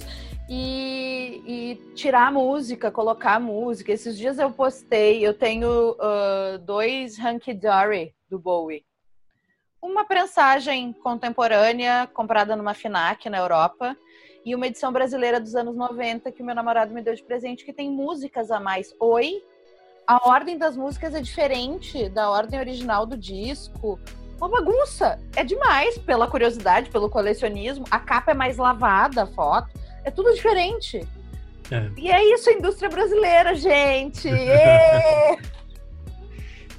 e, e, tirar a música, colocar a música. Esses dias eu postei, eu tenho uh, dois Hunky Dory do Bowie. Uma prensagem contemporânea comprada numa FINAC na Europa e uma edição brasileira dos anos 90 que meu namorado me deu de presente que tem músicas a mais. Oi, a ordem das músicas é diferente da ordem original do disco uma bagunça. É demais pela curiosidade, pelo colecionismo. A capa é mais lavada, a foto. É tudo diferente. É. E é isso, a indústria brasileira, gente.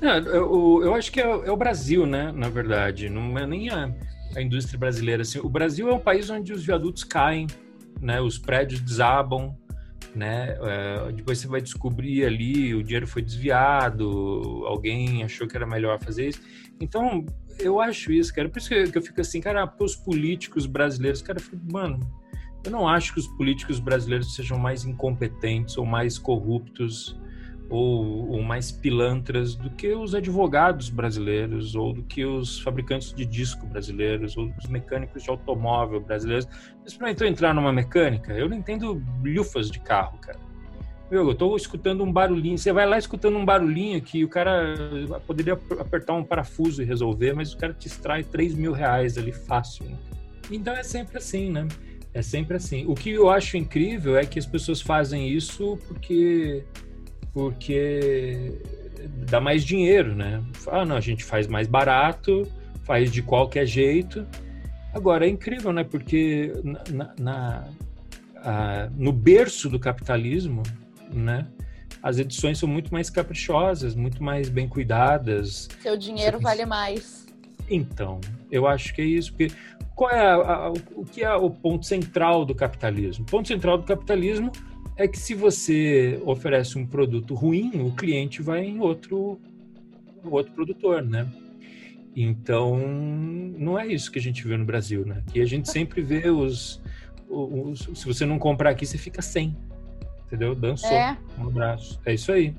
Não, eu, eu, acho que é, é, o Brasil, né? Na verdade, não é nem a, a indústria brasileira. Assim, o Brasil é um país onde os viadutos caem, né? Os prédios desabam, né? É, depois você vai descobrir ali o dinheiro foi desviado, alguém achou que era melhor fazer isso. Então eu acho isso, cara. Por isso que eu fico assim, cara, os políticos brasileiros, cara, eu fico, mano, eu não acho que os políticos brasileiros sejam mais incompetentes ou mais corruptos ou, ou, mais pilantras do que os advogados brasileiros ou do que os fabricantes de disco brasileiros ou os mecânicos de automóvel brasileiros. Experimentou entrar numa mecânica? Eu não entendo lufas de carro, cara. Meu, eu tô escutando um barulhinho. Você vai lá escutando um barulhinho que o cara poderia apertar um parafuso e resolver, mas o cara te extrai 3 mil reais ali fácil. Né? Então é sempre assim, né? É sempre assim. O que eu acho incrível é que as pessoas fazem isso porque porque dá mais dinheiro, né? Ah, não, a gente faz mais barato, faz de qualquer jeito. Agora é incrível, né? Porque na, na no berço do capitalismo, né? As edições são muito mais caprichosas, muito mais bem cuidadas. Seu dinheiro vale mais. Então, eu acho que é isso. Porque qual é a, a, o que é o ponto central do capitalismo? O ponto central do capitalismo é que se você oferece um produto ruim, o cliente vai em outro, outro produtor, né? Então, não é isso que a gente vê no Brasil, né? Que a gente sempre vê os, os, os se você não comprar aqui, você fica sem entendeu? Dançou. É. Um abraço. É isso aí.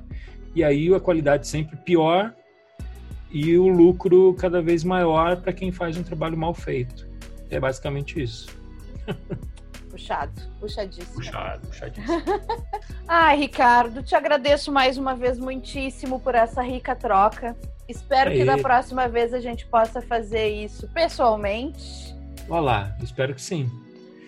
E aí a qualidade sempre pior e o lucro cada vez maior para quem faz um trabalho mal feito. É basicamente isso. puxado, puxadíssimo. Puxado, puxadíssimo. Ai, Ricardo, te agradeço mais uma vez muitíssimo por essa rica troca. Espero Aí. que da próxima vez a gente possa fazer isso pessoalmente. Olá, espero que sim.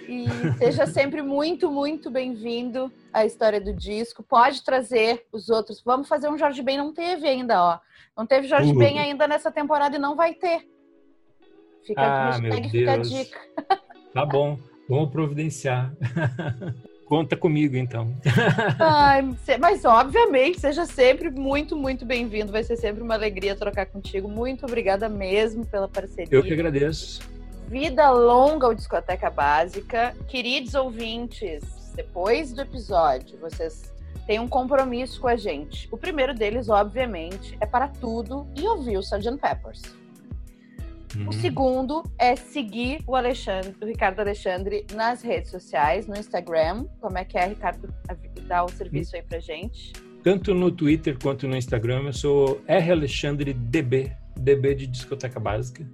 E seja sempre muito, muito bem-vindo à história do disco. Pode trazer os outros. Vamos fazer um Jorge Ben, não teve ainda, ó. Não teve Jorge Uh. Ben ainda nessa temporada e não vai ter. Fica, Ah, hashtag meu fica a Deus. dica. Tá bom, vamos providenciar. Conta comigo, então. Ai, mas obviamente, seja sempre muito, muito bem-vindo. Vai ser sempre uma alegria trocar contigo. Muito obrigada mesmo pela parceria. Eu que agradeço. Vida longa ao Discoteca Básica. Queridos ouvintes, depois do episódio, vocês têm um compromisso com a gente. O primeiro deles, obviamente, é para tudo e ouvir o Sgt. Peppers. Uhum. O segundo é seguir o, Alexandre, o Ricardo Alexandre nas redes sociais, no Instagram. Como é que é, Ricardo? Dá o serviço aí pra gente. Tanto no Twitter quanto no Instagram, eu sou R. Alexandre DB, DB de Discoteca Básica.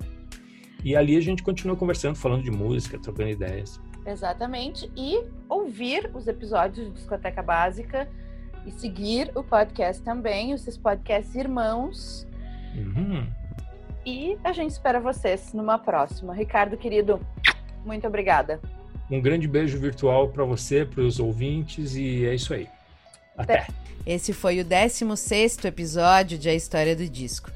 E ali a gente continua conversando, falando de música, trocando ideias. Exatamente. E ouvir os episódios de Discoteca Básica e seguir o podcast também, esses podcasts irmãos. Uhum. E a gente espera vocês numa próxima. Ricardo, querido, muito obrigada. Um grande beijo virtual para você, para os ouvintes, e é isso aí. Até. Esse foi o 16º episódio de A História do Disco.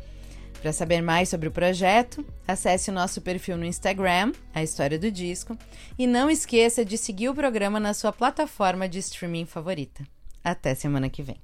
Para saber mais sobre o projeto, acesse o nosso perfil no Instagram, A História do Disco, e não esqueça de seguir o programa na sua plataforma de streaming favorita. Até semana que vem.